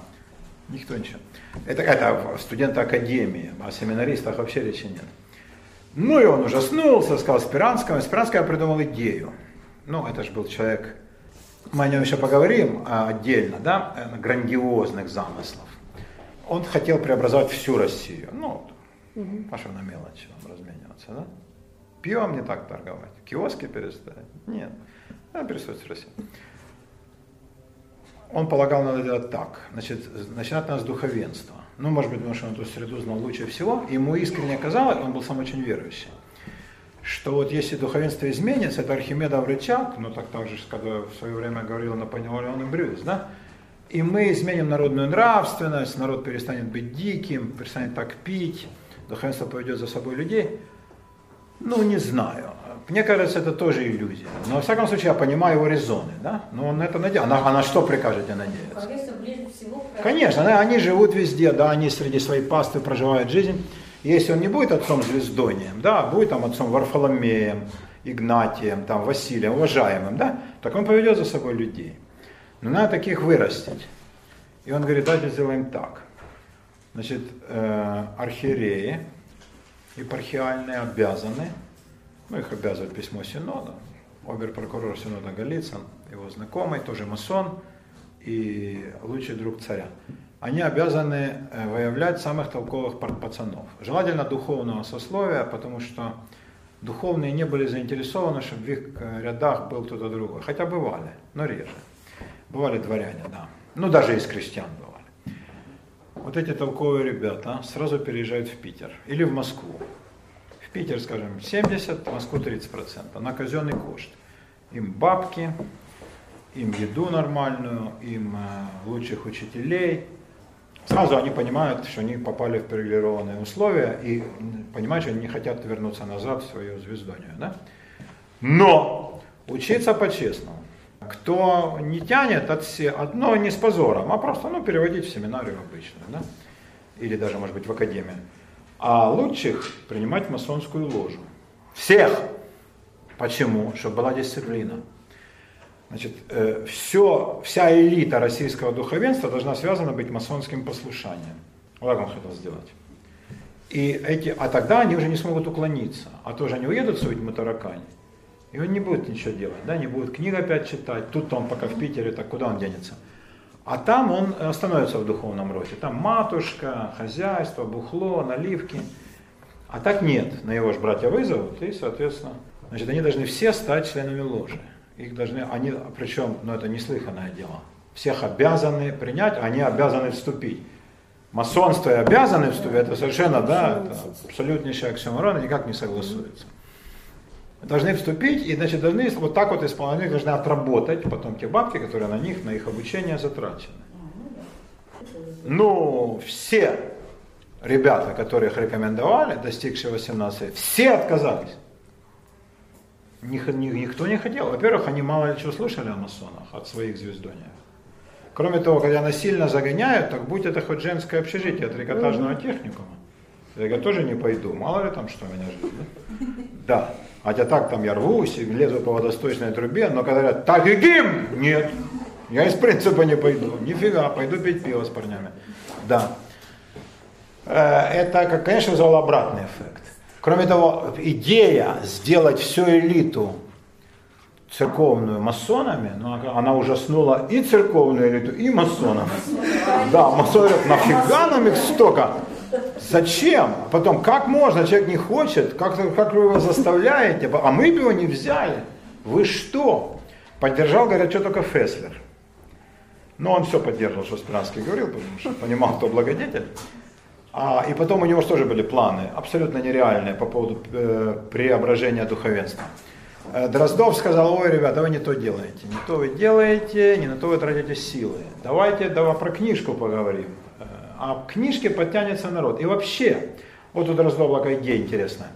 Никто ничего. Это, это студенты академии, о семинаристах вообще речи нет. Ну и он ужаснулся, сказал Спиранскому. Спиранскому придумал идею. Ну, это же был человек, мы о нем еще поговорим а, отдельно, да, э, грандиозных замыслов. Он хотел преобразовать всю Россию. Ну, угу. а что на мелочи вам размениваться, да? Пивом не так торговать, киоски переставить. Нет, надо перестроить Россию. Он полагал, надо делать так. Значит, начинать надо с духовенства. Ну, может быть, потому что он эту среду знал лучше всего. Ему искренне казалось, он был сам очень верующий, что вот если духовенство изменится, это Архимедов рычаг, ну так так же, когда в свое время говорил Наполеон и Брюс, да, и мы изменим народную нравственность, народ перестанет быть диким, перестанет так пить, духовенство поведет за собой людей. Ну, не знаю. Мне кажется, это тоже иллюзия. Но, во всяком случае, я понимаю его резоны. Да? Но он на это надеется. А на что прикажете надеяться? Конечно, они живут везде, да, они среди своей пасты проживают жизнь. Если он не будет отцом звездонием, да, будет там отцом Варфоломеем, Игнатием, там, Василием, уважаемым, да, так он поведет за собой людей. Но надо таких вырастить. И он говорит, давайте сделаем так. Значит, э, архиереи епархиальные обязаны, ну их обязывает письмо Синода, обер-прокурор Синода Голицын, его знакомый, тоже масон и лучший друг царя они обязаны э, выявлять самых толковых пацанов. Желательно духовного сословия, потому что духовные не были заинтересованы, чтобы в их э, рядах был кто-то другой. Хотя бывали, но реже. Бывали дворяне, да. Ну, даже из крестьян бывали. Вот эти толковые ребята сразу переезжают в Питер или в Москву. В Питер, скажем, 70, в Москву 30%, на казенный кошт. Им бабки, им еду нормальную, им э, лучших учителей – Сразу они понимают, что они попали в привилегированные условия и понимают, что они не хотят вернуться назад в свою звездонию. Да? Но учиться по-честному. Кто не тянет от все, одно не с позором, а просто ну, переводить в семинарию обычную, да? или даже, может быть, в академию. А лучших принимать в масонскую ложу. Всех! Почему? Чтобы была дисциплина. Значит, э, все, вся элита российского духовенства должна связана быть масонским послушанием. Вот он хотел сделать. И эти, а тогда они уже не смогут уклониться. А тоже они уедут в свою таракань, и он не будет ничего делать, да, не будет книг опять читать. Тут он пока в Питере, так куда он денется? А там он остановится в духовном роде. Там матушка, хозяйство, бухло, наливки. А так нет. На его же братья вызовут, и, соответственно, значит, они должны все стать членами ложи их должны, они, причем, ну это неслыханное дело, всех обязаны принять, они обязаны вступить. Масонство и обязаны вступить, это совершенно, да, это абсолютнейший оксюморон, никак не согласуется. Должны вступить и, значит, должны вот так вот исполнять, должны отработать потом те бабки, которые на них, на их обучение затрачены. Ну, все ребята, которых рекомендовали, достигшие 18, все отказались никто не хотел. Во-первых, они мало чего слышали о масонах от своих звездониев. Кроме того, когда насильно загоняют, так будь это хоть женское общежитие трикотажного техникума. Я тоже не пойду, мало ли там что меня ждет. Да? да. Хотя так там я рвусь и лезу по водосточной трубе, но когда говорят, так и гим, нет, я из принципа не пойду. Нифига, пойду пить пиво с парнями. Да. Это, конечно, вызвало обратный эффект. Кроме того, идея сделать всю элиту церковную масонами, но она ужаснула и церковную элиту, и масонов. Да, масоны говорят, нафига нам их столько? Зачем? Потом, как можно? Человек не хочет, как, как вы его заставляете? А мы бы его не взяли. Вы что? Поддержал, говорят, что только Феслер. Но он все поддерживал, что Спиранский говорил, потому что понимал, кто благодетель. А, и потом у него тоже были планы, абсолютно нереальные по поводу э, преображения духовенства. Э, Дроздов сказал, ой, ребята, вы не то делаете, не то вы делаете, не на то вы тратите силы. Давайте давай про книжку поговорим. А к книжке подтянется народ. И вообще, вот у Дроздова какая идея интересная.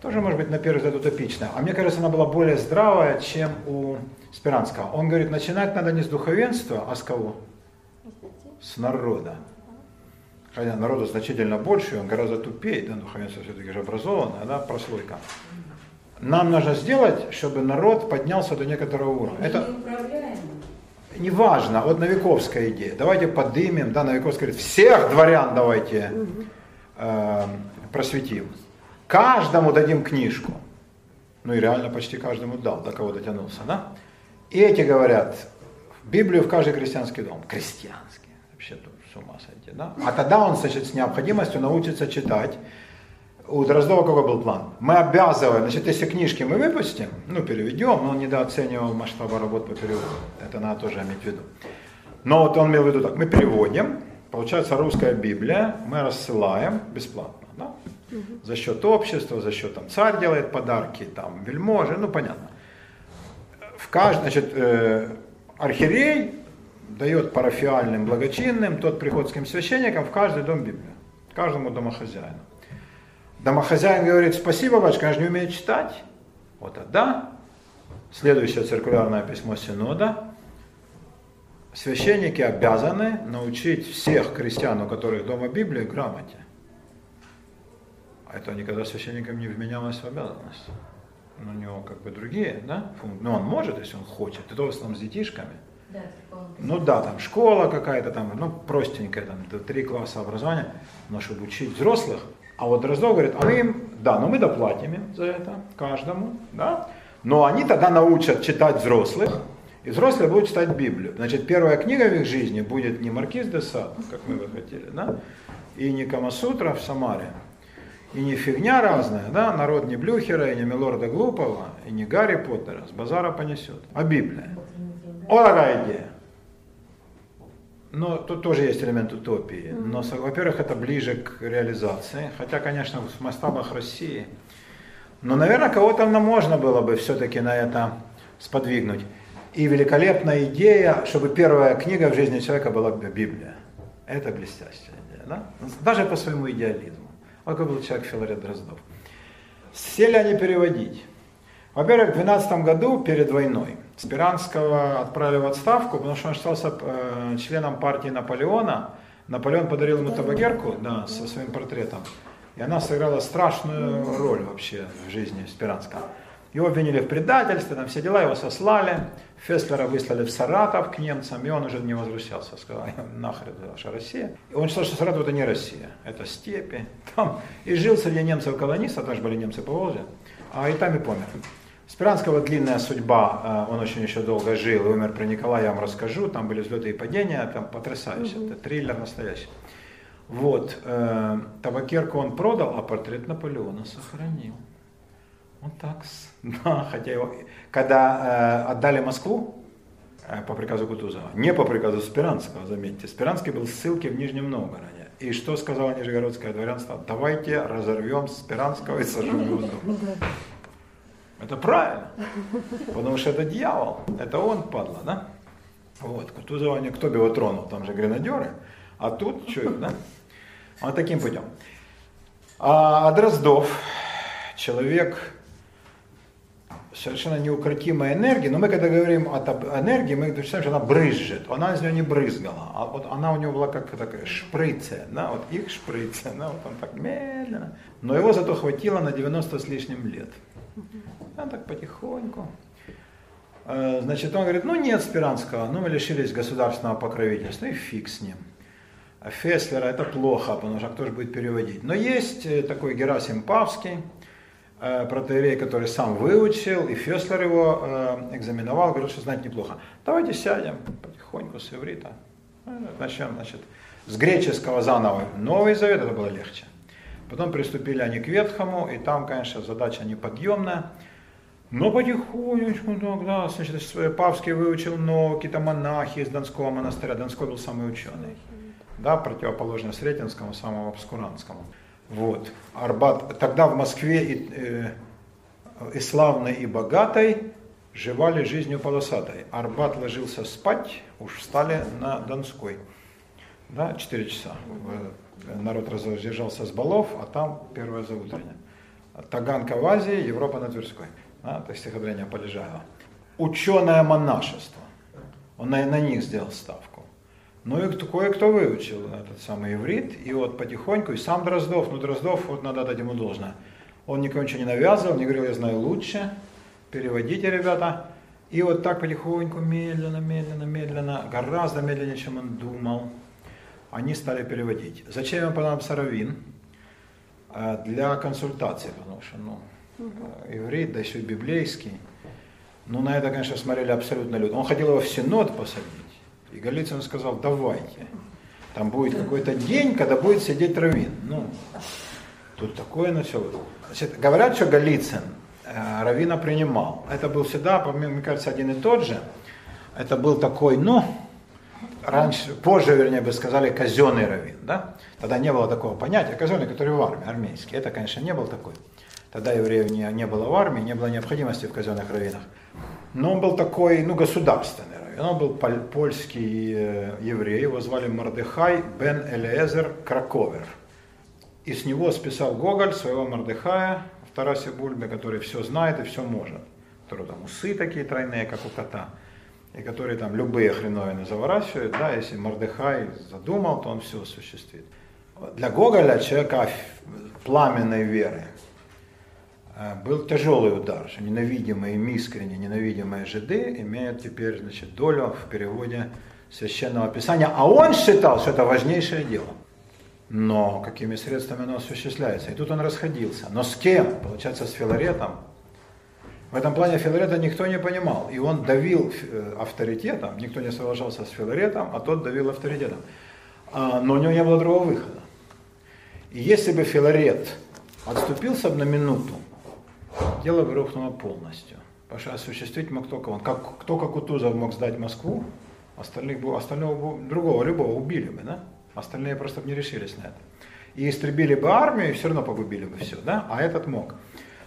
Тоже, может быть, на первый взгляд утопичная. А мне кажется, она была более здравая, чем у Спиранского. Он говорит, начинать надо не с духовенства, а с кого? С народа. Хотя народу значительно больше, он гораздо тупее, да, духовенство все-таки же образованное, да, прослойка. Нам нужно сделать, чтобы народ поднялся до некоторого уровня. Это неважно, вот Новиковская идея. Давайте подымем, да, Новиковская говорит, всех дворян давайте э, просветим. Каждому дадим книжку. Ну и реально почти каждому дал, до кого дотянулся, да? И эти говорят, Библию в каждый крестьянский дом. Крестьянский. Вообще тут с ума сойти, да? А тогда он, значит, с необходимостью научится читать. У Дроздова какой был план? Мы обязываем, значит, если книжки мы выпустим, ну, переведем, но он недооценивал масштаба работ по переводу. Это надо тоже иметь в виду. Но вот он имел в виду так, мы переводим, получается русская Библия, мы рассылаем бесплатно, да? За счет общества, за счет там царь делает подарки, там вельможи, ну понятно. В каждом, значит, э, архиерей дает парафиальным благочинным, тот приходским священникам в каждый дом Библию, каждому домохозяину. Домохозяин говорит, спасибо, батюшка, я же не умею читать. Вот тогда, следующее циркулярное письмо Синода, священники обязаны научить всех крестьян, у которых дома Библия, грамоте. А это никогда священникам не вменялось в обязанность. Но у него как бы другие, да, функции. Ну, он может, если он хочет. Это в основном с детишками. Да, ну да, там школа какая-то там, ну простенькая, там три класса образования, но чтобы учить взрослых, а вот Дроздов говорит, а мы им, да, но мы доплатим им за это, каждому, да, но они тогда научат читать взрослых, и взрослые будут читать Библию. Значит, первая книга в их жизни будет не Маркиз де Сад, как мы бы хотели, да, и не Камасутра в Самаре, и не фигня разная, да, народ не Блюхера, и не Милорда Глупого, и не Гарри Поттера, с базара понесет, а Библия. Вот такая идея. Но тут тоже есть элемент утопии. Но, во-первых, это ближе к реализации, хотя, конечно, в масштабах России. Но, наверное, кого-то можно было бы все-таки на это сподвигнуть. И великолепная идея, чтобы первая книга в жизни человека была Библия. Это блестящая идея, да? Даже по своему идеализму. Вот какой был человек Филарет Дроздов. Сели они переводить. Во-первых, в 12 году, перед войной, Спиранского отправили в отставку, потому что он считался э, членом партии Наполеона. Наполеон подарил ему табакерку да, со своим портретом. И она сыграла страшную роль вообще в жизни Спиранского. Его обвинили в предательстве, там все дела, его сослали. Фестлера выслали в Саратов к немцам, и он уже не возвращался. Сказал, нахрен ваша Россия. И он считал, что Саратов это не Россия, это степи. Там. И жил среди немцев-колонистов, тоже были немцы по Волжье, а и там и помер. Спиранского длинная судьба, э, он очень еще долго жил и умер при Николае, я вам расскажу, там были взлеты и падения, там потрясающе, это триллер настоящий. Вот, э, табакерку он продал, а портрет Наполеона сохранил. Вот так, [LAUGHS] да, хотя его, когда э, отдали Москву, э, по приказу Кутузова, не по приказу Спиранского, заметьте, Спиранский был в ссылке в Нижнем Новгороде. И что сказала Нижегородское дворянство? Давайте разорвем Спиранского и сожжем его. Это правильно, потому что это дьявол, это он, падла, да? Вот, Кутузова, кто бы его тронул, там же гренадеры, а тут что, да? Вот таким путем. А, Дроздов, человек совершенно неукротимой энергии, но мы когда говорим о энергии, мы представляем, что она брызжет, она из нее не брызгала, а вот она у него была как такая шприция, да, вот их шприция, да, вот он так медленно, но его зато хватило на 90 с лишним лет. А так потихоньку. Э, значит, он говорит, ну нет Спиранского, ну мы лишились государственного покровительства, и фиг с ним. Феслера это плохо, потому что кто же будет переводить. Но есть э, такой Герасим Павский, э, протеерей, который сам выучил, и Феслер его экзаменовал, говорил, что знать неплохо. Давайте сядем потихоньку с иврита. Начнем, значит, с греческого заново. Новый Завет, это было легче. Потом приступили они к Ветхому, и там, конечно, задача неподъемная. Но потихонечку, да, значит, Павский выучил но какие-то монахи из Донского монастыря. Донской был самый ученый да, противоположно Сретенскому, самому обскурантскому. Вот. Арбат, тогда в Москве и, э, и славной, и богатой живали жизнью полосатой. Арбат ложился спать, уж встали на Донской. Да, 4 часа. Народ разъезжался с балов, а там первое заутреннее. Таганка в Азии, Европа на Тверской. Да, то есть стихотворение Полежаева. Ученое монашество. Он на, на них сделал ставку. Ну и кое-кто выучил этот самый иврит, и вот потихоньку, и сам Дроздов, ну Дроздов, вот надо дать ему должное. Он никому ничего не навязывал, не говорил, я знаю лучше, переводите, ребята. И вот так потихоньку, медленно, медленно, медленно, гораздо медленнее, чем он думал, они стали переводить. Зачем им понадобился Равин? А, для консультации, потому что, ну, иврит, да еще библейский. Ну, на это, конечно, смотрели абсолютно люди. Он хотел его в синод посадить. И Голицын сказал, давайте. Там будет какой-то день, когда будет сидеть Равин. Ну, тут такое началось. Говорят, что Голицын э, Равина принимал. Это был всегда, мне кажется, один и тот же. Это был такой, ну, раньше, позже, вернее, бы сказали, казенный раввин, да? Тогда не было такого понятия, казенный, который в армии, армейский. Это, конечно, не был такой. Тогда евреев не, не было в армии, не было необходимости в казенных раввинах. Но он был такой, ну, государственный он был польский э, еврей, его звали Мордехай бен Элиезер Краковер. И с него списал Гоголь своего Мордехая в Тарасе Бульбе, который все знает и все может. Который там усы такие тройные, как у кота. И который там любые хреновины заворачивает. Да, если Мордехай задумал, то он все осуществит. Для Гоголя, человека пламенной веры, был тяжелый удар, что ненавидимые им искренне, ненавидимые жиды имеют теперь значит, долю в переводе священного писания, а он считал, что это важнейшее дело. Но какими средствами оно осуществляется? И тут он расходился. Но с кем? Получается, с Филаретом. В этом плане Филарета никто не понимал. И он давил э, авторитетом, никто не соглашался с Филаретом, а тот давил авторитетом. А, но у него не было другого выхода. И если бы Филарет отступился бы на минуту, дело бы рухнуло полностью. Что осуществить мог только он. Как, кто как Кутузов мог сдать Москву, остальных бы, остального другого, любого убили бы, да? Остальные просто бы не решились на это. И истребили бы армию, и все равно погубили бы все, да? А этот мог.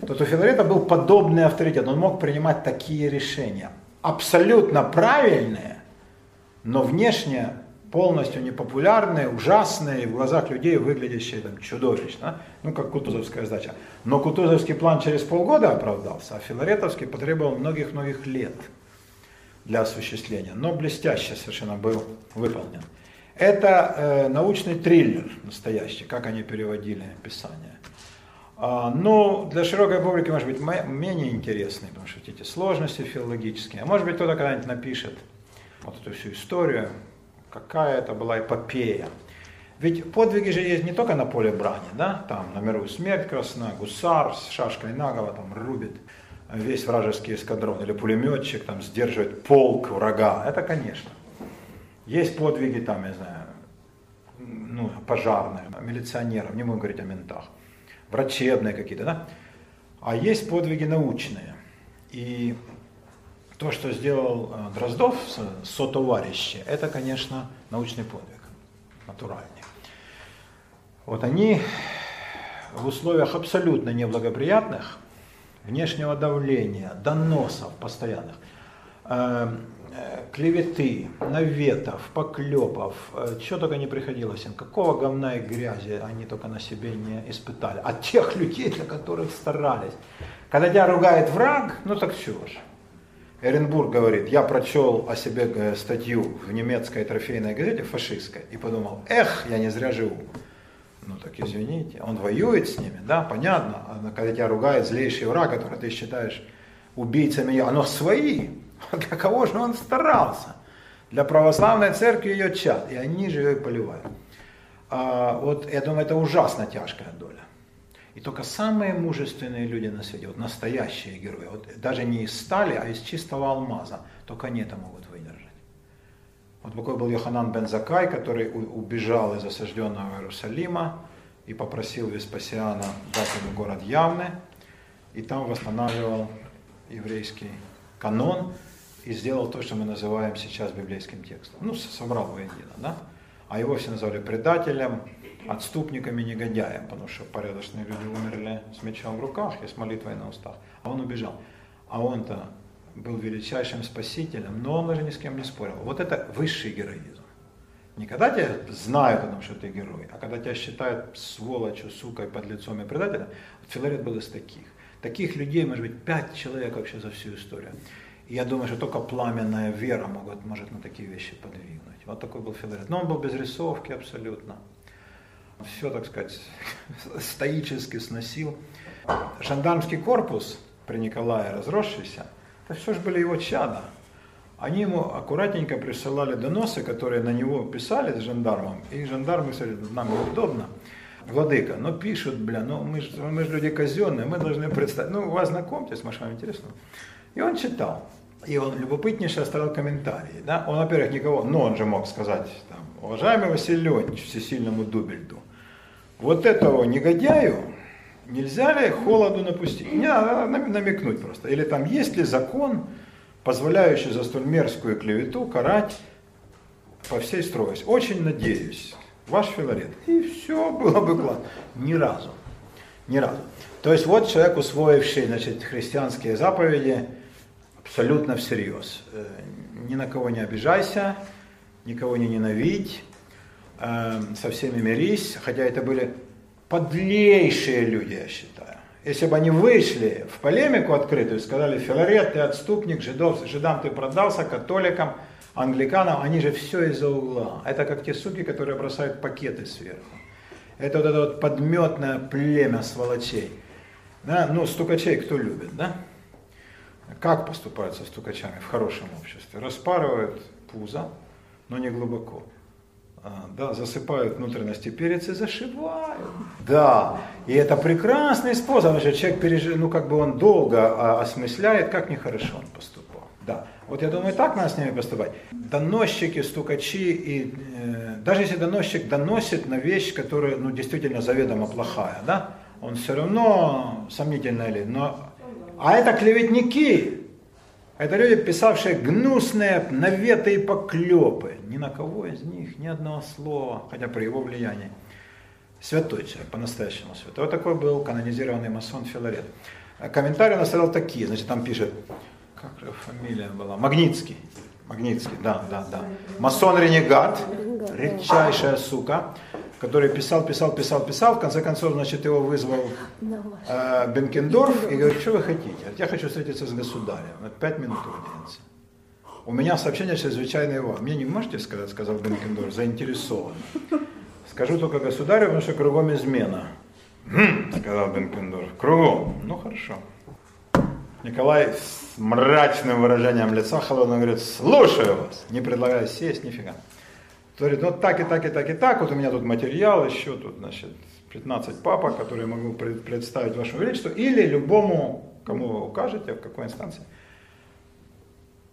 Тот у Филарета был подобный авторитет, он мог принимать такие решения. Абсолютно правильные, но внешне полностью непопулярные, ужасные, в глазах людей выглядящие там, чудовищно, ну как Кутузовская сдача. Но Кутузовский план через полгода оправдался, а Филаретовский потребовал многих-многих лет для осуществления, но блестяще совершенно был выполнен. Это э, научный триллер настоящий, как они переводили Писание. А, но для широкой публики, может быть, менее интересный, потому что эти сложности филологические. А может быть, кто-то когда-нибудь напишет вот эту всю историю, какая это была эпопея. Ведь подвиги же есть не только на поле брани, да, там на мировую смерть красна, гусар с шашкой наголо там рубит весь вражеский эскадрон, или пулеметчик там сдерживает полк врага, это конечно. Есть подвиги там, я знаю, ну, пожарные, милиционеров, не будем говорить о ментах, врачебные какие-то, да, а есть подвиги научные. И то, что сделал э, Дроздов, сотоварищи, это, конечно, научный подвиг, натуральный. Вот они в условиях абсолютно неблагоприятных, внешнего давления, доносов постоянных, э, э, клеветы, наветов, поклепов, что только не приходилось им, какого говна и грязи они только на себе не испытали. От тех людей, для которых старались. Когда тебя ругает враг, ну так что же. Эренбург говорит, я прочел о себе э, статью в немецкой трофейной газете, фашистской, и подумал, эх, я не зря живу. Ну так извините, он воюет с ними, да, понятно, а когда тебя ругает злейший враг, который ты считаешь убийцами, оно свои. [LAUGHS] Для кого же он старался? Для православной церкви ее чад, и они же ее и поливают. А, вот я думаю, это ужасно тяжкая доля. И только самые мужественные люди на свете, вот настоящие герои, вот даже не из стали, а из чистого алмаза, только они это могут выдержать. Вот такой был Йоханан бен Закай, который убежал из осажденного Иерусалима и попросил Веспасиана дать ему город Явны, и там восстанавливал еврейский канон и сделал то, что мы называем сейчас библейским текстом. Ну, собрал воедино, да? А его все назвали предателем, отступниками, негодяем, потому что порядочные люди умерли с мечом в руках и с молитвой на устах. А он убежал. А он-то был величайшим спасителем, но он даже ни с кем не спорил. Вот это высший героизм. Не когда тебя знают о том, что ты герой, а когда тебя считают сволочью, сукой, подлецом и предателем. Филарет был из таких. Таких людей, может быть, пять человек вообще за всю историю. И я думаю, что только пламенная вера может, может на такие вещи подвигнуть. Вот такой был Филарет. Но он был без рисовки абсолютно. Все, так сказать, [LAUGHS] стоически сносил. Жандармский корпус при Николае разросшийся, это все же были его чада. Они ему аккуратненько присылали доносы, которые на него писали с жандармом, и жандармы сказали, нам неудобно, владыка, но пишут, бля, ну мы же мы люди казенные, мы должны представить, ну вас знакомьтесь, может вам интересно. И он читал, и он любопытнейше оставил комментарии. Да? Он, во-первых, никого, но он же мог сказать, уважаемый Василий Леонидович, всесильному Дубельду, вот этого негодяю нельзя ли холоду напустить? Не надо намекнуть просто. Или там есть ли закон, позволяющий за столь мерзкую клевету карать по всей строгости. Очень надеюсь, ваш Филарет. И все было бы классно. Ни разу. Ни разу. То есть вот человек, усвоивший значит, христианские заповеди, абсолютно всерьез. Э, ни на кого не обижайся, никого не ненавидь, э, со всеми мирись, хотя это были подлейшие люди, я считаю. Если бы они вышли в полемику открытую, сказали, Филарет, ты отступник, жидов, жидам ты продался, католикам, англиканам, они же все из-за угла. Это как те суки, которые бросают пакеты сверху. Это вот это вот подметное племя сволочей. Да? Ну, стукачей кто любит, да? Как поступают со стукачами в хорошем обществе? Распарывают пузо, но не глубоко. А, да, засыпают внутренности перец и зашивают. Да, и это прекрасный способ, потому что человек пережив, ну как бы он долго а, осмысляет, как нехорошо он поступал. Да, вот я думаю, так надо с ними поступать. Доносчики, стукачи, и э, даже если доносчик доносит на вещь, которая ну, действительно заведомо плохая, да, он все равно сомнительная ли, но... А это клеветники, это люди, писавшие гнусные наветы и поклепы. Ни на кого из них ни одного слова, хотя при его влиянии. Святой человек, по-настоящему святой. Вот такой был канонизированный масон Филарет. Комментарии он оставил такие, значит, там пишет, как же фамилия была, Магнитский. Магнитский, да, да, да. Масон-ренегат, редчайшая сука который писал, писал, писал, писал, в конце концов, значит, его вызвал э, Бенкендорф и говорит, что вы хотите? Я хочу встретиться с государем. Это пять минут аудиенции. У меня сообщение чрезвычайное вам. Мне не можете сказать, сказал Бенкендорф, заинтересован. Скажу только государю, потому что кругом измена. «Хм», сказал Бенкендорф, кругом. Ну хорошо. Николай с мрачным выражением лица холодно говорит, слушаю вас, не предлагая сесть, нифига. Говорит, вот так и так и так и так, вот у меня тут материал еще, тут, значит, 15 папок, которые я могу представить вашему величеству, или любому, кому вы укажете, в какой инстанции.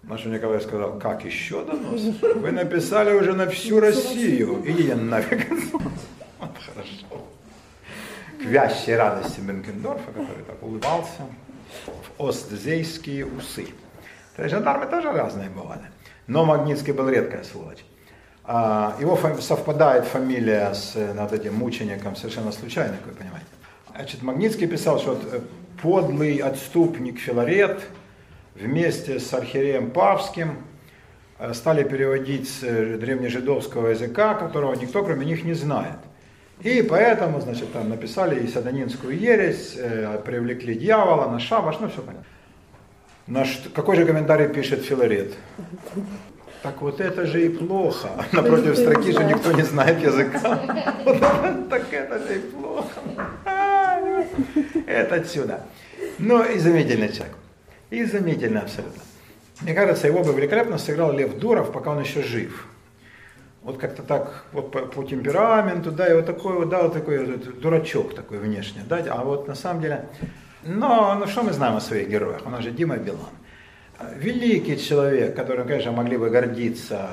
Наш Николай сказал, как еще донос? Вы написали уже на всю Россию. Идите нафиг. Вот хорошо. К вящей радости Бенкендорфа, который так улыбался, в остзейские усы. То есть жандармы тоже разные бывали. Но Магнитский был редкая сволочь. А, его совпадает фамилия с э, над этим мучеником совершенно случайно, как вы понимаете. Значит, Магнитский писал, что э, подлый отступник Филарет вместе с архиереем Павским э, стали переводить с древнежидовского языка, которого никто кроме них не знает. И поэтому, значит, там написали и сатанинскую ересь, привлекли дьявола на шабаш, ну все понятно. На что, какой же комментарий пишет Филарет? Так вот это же и плохо. [LAUGHS] Напротив строки же никто не знает языка. [LAUGHS] Так это же и плохо. Это отсюда. Но изумительный человек. Изумительно абсолютно. Мне кажется, его бы великолепно сыграл Лев Дуров, пока он еще жив. Вот как-то так, вот по, по темпераменту, да, и вот такой вот, да, вот такой вот, дурачок такой внешне, да, а вот на самом деле, но, ну что мы знаем о своих героях? У нас же Дима Билан. Великий человек, которым, конечно, могли бы гордиться,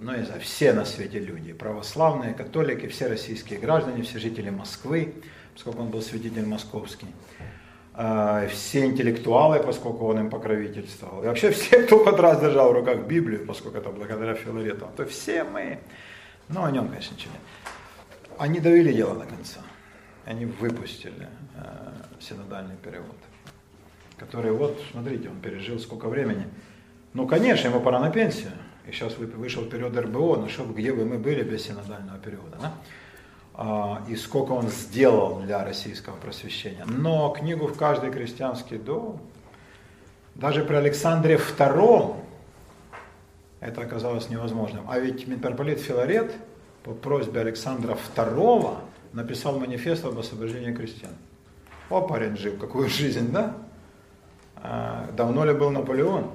ну, не знаю, все на свете люди, православные, католики, все российские граждане, все жители Москвы, поскольку он был святитель московский. А, все интеллектуалы, поскольку он им покровительствовал, и вообще все, кто под раз держал в руках Библию, поскольку это благодаря Филарету, то все мы, ну о нем, конечно, ничего нет. Они довели дело до конца, они выпустили э, синодальный перевод, который вот, смотрите, он пережил сколько времени. Ну, конечно, ему пора на пенсию, и сейчас вышел период РБО, но что, где бы мы были без синодального перевода, да? А, и сколько он сделал для российского просвещения. Но книгу в каждый крестьянский дом, даже при Александре II это оказалось невозможным. А ведь митрополит Филарет по просьбе Александра II написал манифест об освобождении крестьян. О, парень жил, какую жизнь, да? А, давно ли был Наполеон?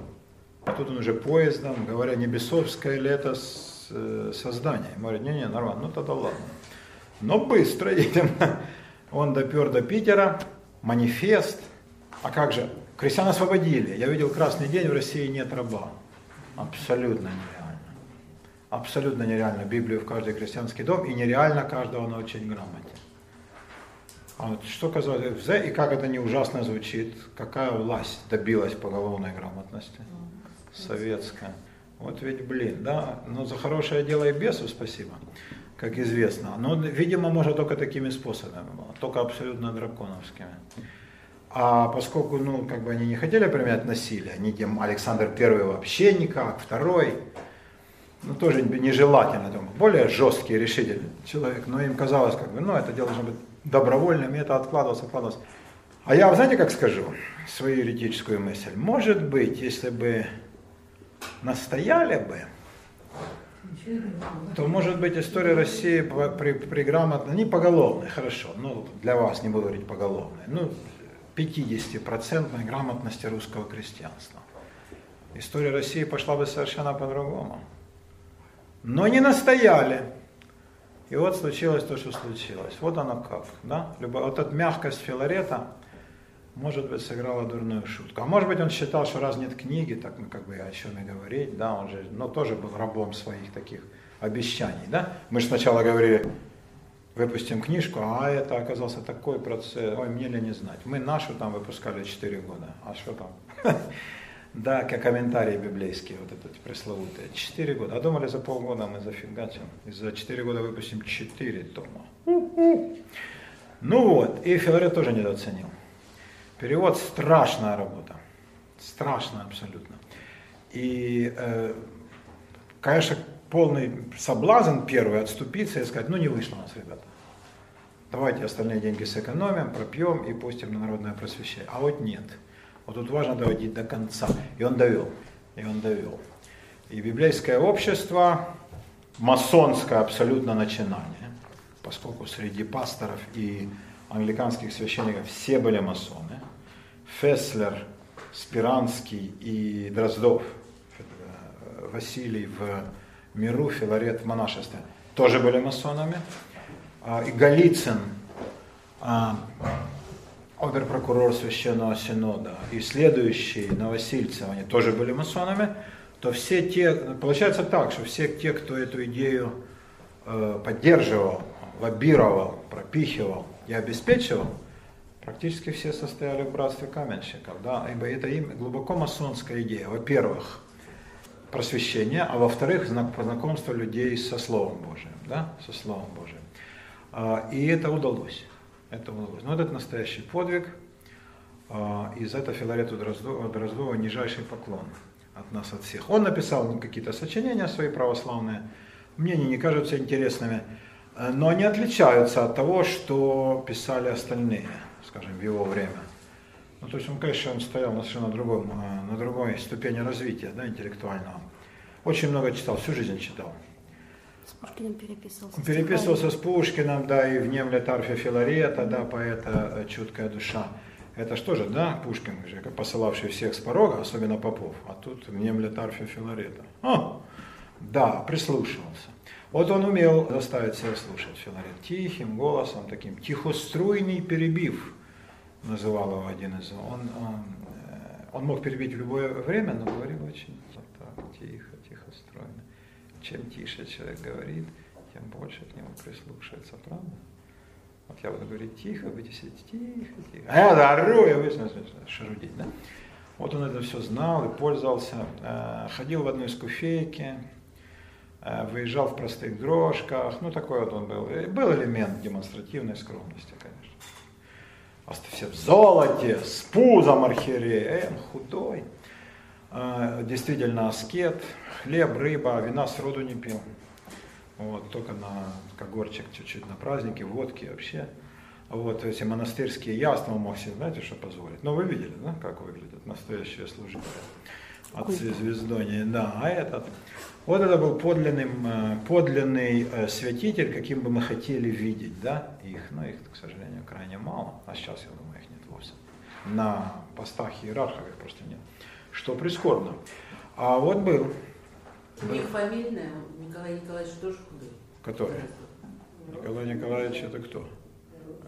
А тут он уже поездом, говоря, не бесовское ли это создание? Говорит, не-не, нормально, ну тогда ладно. Но быстро [LAUGHS] едем. Он допер до Питера, манифест. А как же? Крестьян освободили. Я видел красный день, в России нет раба. Абсолютно нереально. Абсолютно нереально Библию в каждый крестьянский дом и нереально каждого научить грамоте. А вот что казалось, и как это не ужасно звучит, какая власть добилась поголовной грамотности? Советская. Вот ведь, блин, да, но за хорошее дело и бесу спасибо как известно. Но, видимо, может только такими способами только абсолютно драконовскими. А поскольку, ну, как бы они не хотели применять насилие, они тем Александр Первый вообще никак, второй, ну, тоже нежелательно, там, более жесткий, решительный человек, но им казалось, как бы, ну, это дело должно быть добровольным, и это откладывалось, откладывалось. А я, знаете, как скажу свою юридическую мысль? Может быть, если бы настояли бы, то может быть история России при, при грамотно, не поголовной, хорошо, ну для вас не буду говорить поголовной, ну 50% грамотности русского крестьянства. История России пошла бы совершенно по-другому. Но не настояли. И вот случилось то, что случилось. Вот оно как. Да? Вот эта мягкость Филарета, может быть, сыграла дурную шутку. А может быть, он считал, что раз нет книги, так мы как бы о чем и говорить, да, он же, но тоже был рабом своих таких обещаний, да. Мы же сначала говорили, выпустим книжку, а это оказался такой процесс, ой, мне ли не знать. Мы нашу там выпускали 4 года, а что там? [LAUGHS] Да, как комментарии библейские, вот этот пресловутые. 4 года. А думали, за полгода мы зафигачим. И за 4 года выпустим 4 тома. Ну вот, и Филарет тоже недооценил. Перевод страшная работа. Страшная абсолютно. И, э, конечно, полный соблазн первый отступиться и сказать, ну не вышло у нас, ребята. Давайте остальные деньги сэкономим, пропьем и пустим на народное просвещение. А вот нет. Вот тут важно доводить до конца. И он довел. И он довел. И библейское общество, масонское абсолютно начинание, поскольку среди пасторов и англиканских священников все были масоны, Феслер, Спиранский и Дроздов, э, Василий в миру, Филарет в монашестве, тоже были масонами. А, и Голицын, а, оберпрокурор Священного Синода, и следующие Новосильцев, они тоже были масонами, то все те, получается так, что все те, кто эту идею э, поддерживал, лоббировал, пропихивал и обеспечивал, практически все состояли в братстве каменщиков, да, ибо это им глубоко масонская идея. Во-первых, просвещение, а во-вторых, знакомство людей со Словом Божиим, да, со Словом Божиим. А, и это удалось. Это удалось. Но это настоящий подвиг. А, и за это Филарету Дроздову, Дроздову нижайший поклон от нас, от всех. Он написал какие-то сочинения свои православные. Мне они не кажутся интересными, но они отличаются от того, что писали остальные скажем, в его время. Ну, то есть он, конечно, он стоял на совершенно другом, э, на другой ступени развития, да, интеллектуального. Очень много читал, всю жизнь читал. С Пушкиным переписывался. Переписывался с Пушкиным, да, и в Немлет Арфе Филарета, да, поэта «Чуткая душа». Это что же, да, Пушкин, же, посылавший всех с порога, особенно попов, а тут в Немлет Арфе Филарета. О, да, прислушивался. Вот он умел заставить себя слушать Филарет тихим голосом, таким тихоструйный перебив, называл его один из. Он, он, э, он мог перебить в любое время, но говорил очень так, тихо. Чем тише человек говорит, тем больше к нему прислушивается, правда? Вот я буду говорить тихо, вы сидите тихо, тихо. А я ору, и вы шарудить, да? Вот он это все знал и пользовался. Э, ходил в одной скуфейке, э, выезжал в простых дрожках. Ну, такой вот он был. И был элемент демонстративной скромности, конечно. Просто все в золоте, с пузом архиерея. Э, он худой. Действительно аскет. Хлеб, рыба, вина сроду не пил. Вот, только на когорчик чуть-чуть на праздники, водки вообще. Вот эти монастырские яства мог себе, знаете, что позволить. Ну, вы видели, да, как выглядят настоящие служители. Отцы звездони, да. А этот, вот это был подлинный, э, подлинный э, святитель, каким бы мы хотели видеть, да, их, но их, к сожалению, крайне мало, а сейчас, я думаю, их нет вовсе. На постах иерархов их просто нет, что прискорбно. А вот был. У них фамильная, Николай Николаевич тоже худой. Который? Николай Николаевич это кто?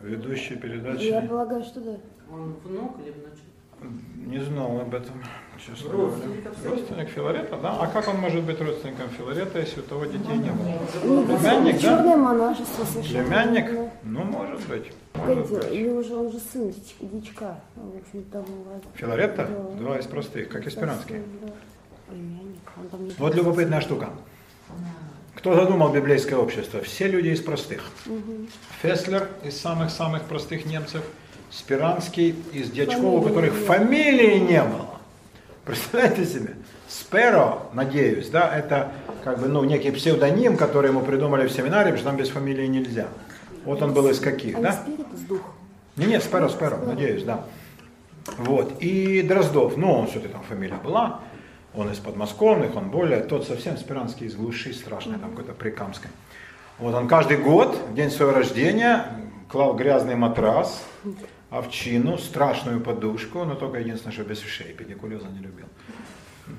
Ведущий передачи? Я полагаю, что да. Он внук или внучек? Не знал об этом, честно Родственник говоря. абсолютно. Родственник Филарета, да? А как он может быть родственником Филарета, если у того детей не было? Племянник, да? черное монашество совершенно. Племянник? Да. Ну, может быть. Может быть. или уже он же сын дич- дичка. В общем, бывает. Филарета? Да. Два из простых, как испиранский. Да. Племянник. Он там не Вот любопытная штука. Кто задумал библейское общество? Все люди из простых. Феслер из самых-самых простых немцев, Спиранский из дьячков, у которых нет. фамилии не было. Представляете себе? Сперо, надеюсь, да, это как бы, ну, некий псевдоним, который ему придумали в семинаре, потому что там без фамилии нельзя. Вот он был из каких, А не да? Не, нет, Сперо, Сперо, надеюсь, да. Вот. И Дроздов, ну, он все-таки там фамилия была, он из подмосковных, он более, тот совсем Спиранский из глуши страшной, там какой-то прикамской. Вот он каждый год, в день своего рождения, клал грязный матрас, овчину, страшную подушку, но только единственное, что без вшей, педикулеза не любил.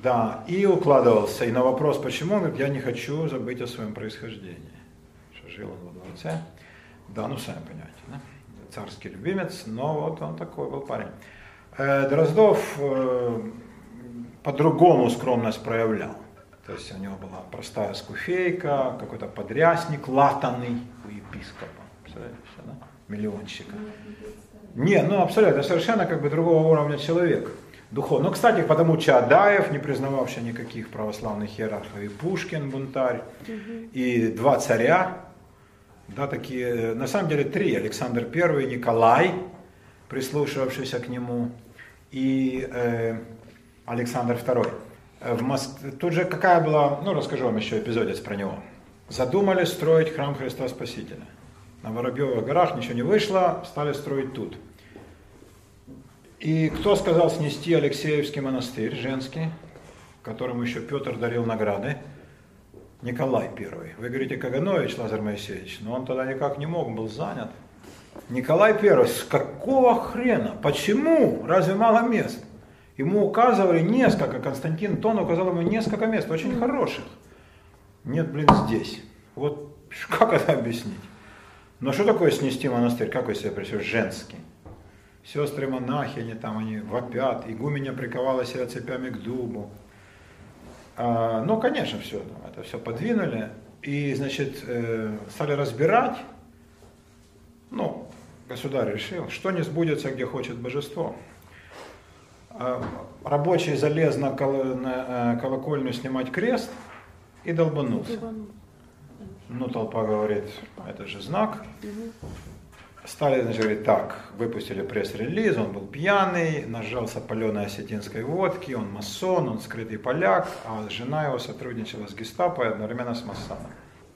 Да, и укладывался. И на вопрос, почему, он говорит, я не хочу забыть о своем происхождении. Что жил он во дворце. Да, ну сами понимаете, да? Царский любимец, но вот он такой был парень. Э, Дроздов э, по-другому скромность проявлял. То есть у него была простая скуфейка, какой-то подрясник латанный у епископа. Представляете, да? Миллионщика. Не, ну абсолютно, совершенно как бы другого уровня человек. Духовно. Ну, кстати, потому Чадаев, не признававший никаких православных иерархов, и Пушкин, бунтарь, и два царя, да, такие, на самом деле три, Александр I, Николай, прислушивавшийся к нему, и э, Александр II. Э, В Моск... Тут же какая была, ну расскажу вам еще эпизодец про него. Задумали строить храм Христа Спасителя. На Воробьевых горах ничего не вышло, стали строить тут. И кто сказал снести Алексеевский монастырь женский, которому еще Петр дарил награды? Николай I. Вы говорите Каганович Лазарь Моисеевич, но он тогда никак не мог, был занят. Николай I, с какого хрена? Почему? Разве мало мест? Ему указывали несколько, Константин Тон указал ему несколько мест, очень хороших. Нет, блин, здесь. Вот [LAUGHS] как это объяснить? Но что такое снести монастырь? Как вы себе представляете? Женский. Сестры монахи, они там, они вопят, игуменя приковала себя цепями к дубу. А, ну, конечно, все, это все подвинули. И, значит, э, стали разбирать. Ну, государь решил, что не сбудется, где хочет божество. А, Рабочий залез на, э, колокольню снимать крест и долбанулся. Ну, толпа говорит, это же знак. Стали, значит, говорить, так, выпустили пресс-релиз, он был пьяный, нажался паленой осетинской водки, он масон, он скрытый поляк, а жена его сотрудничала с гестапо и одновременно с массаном.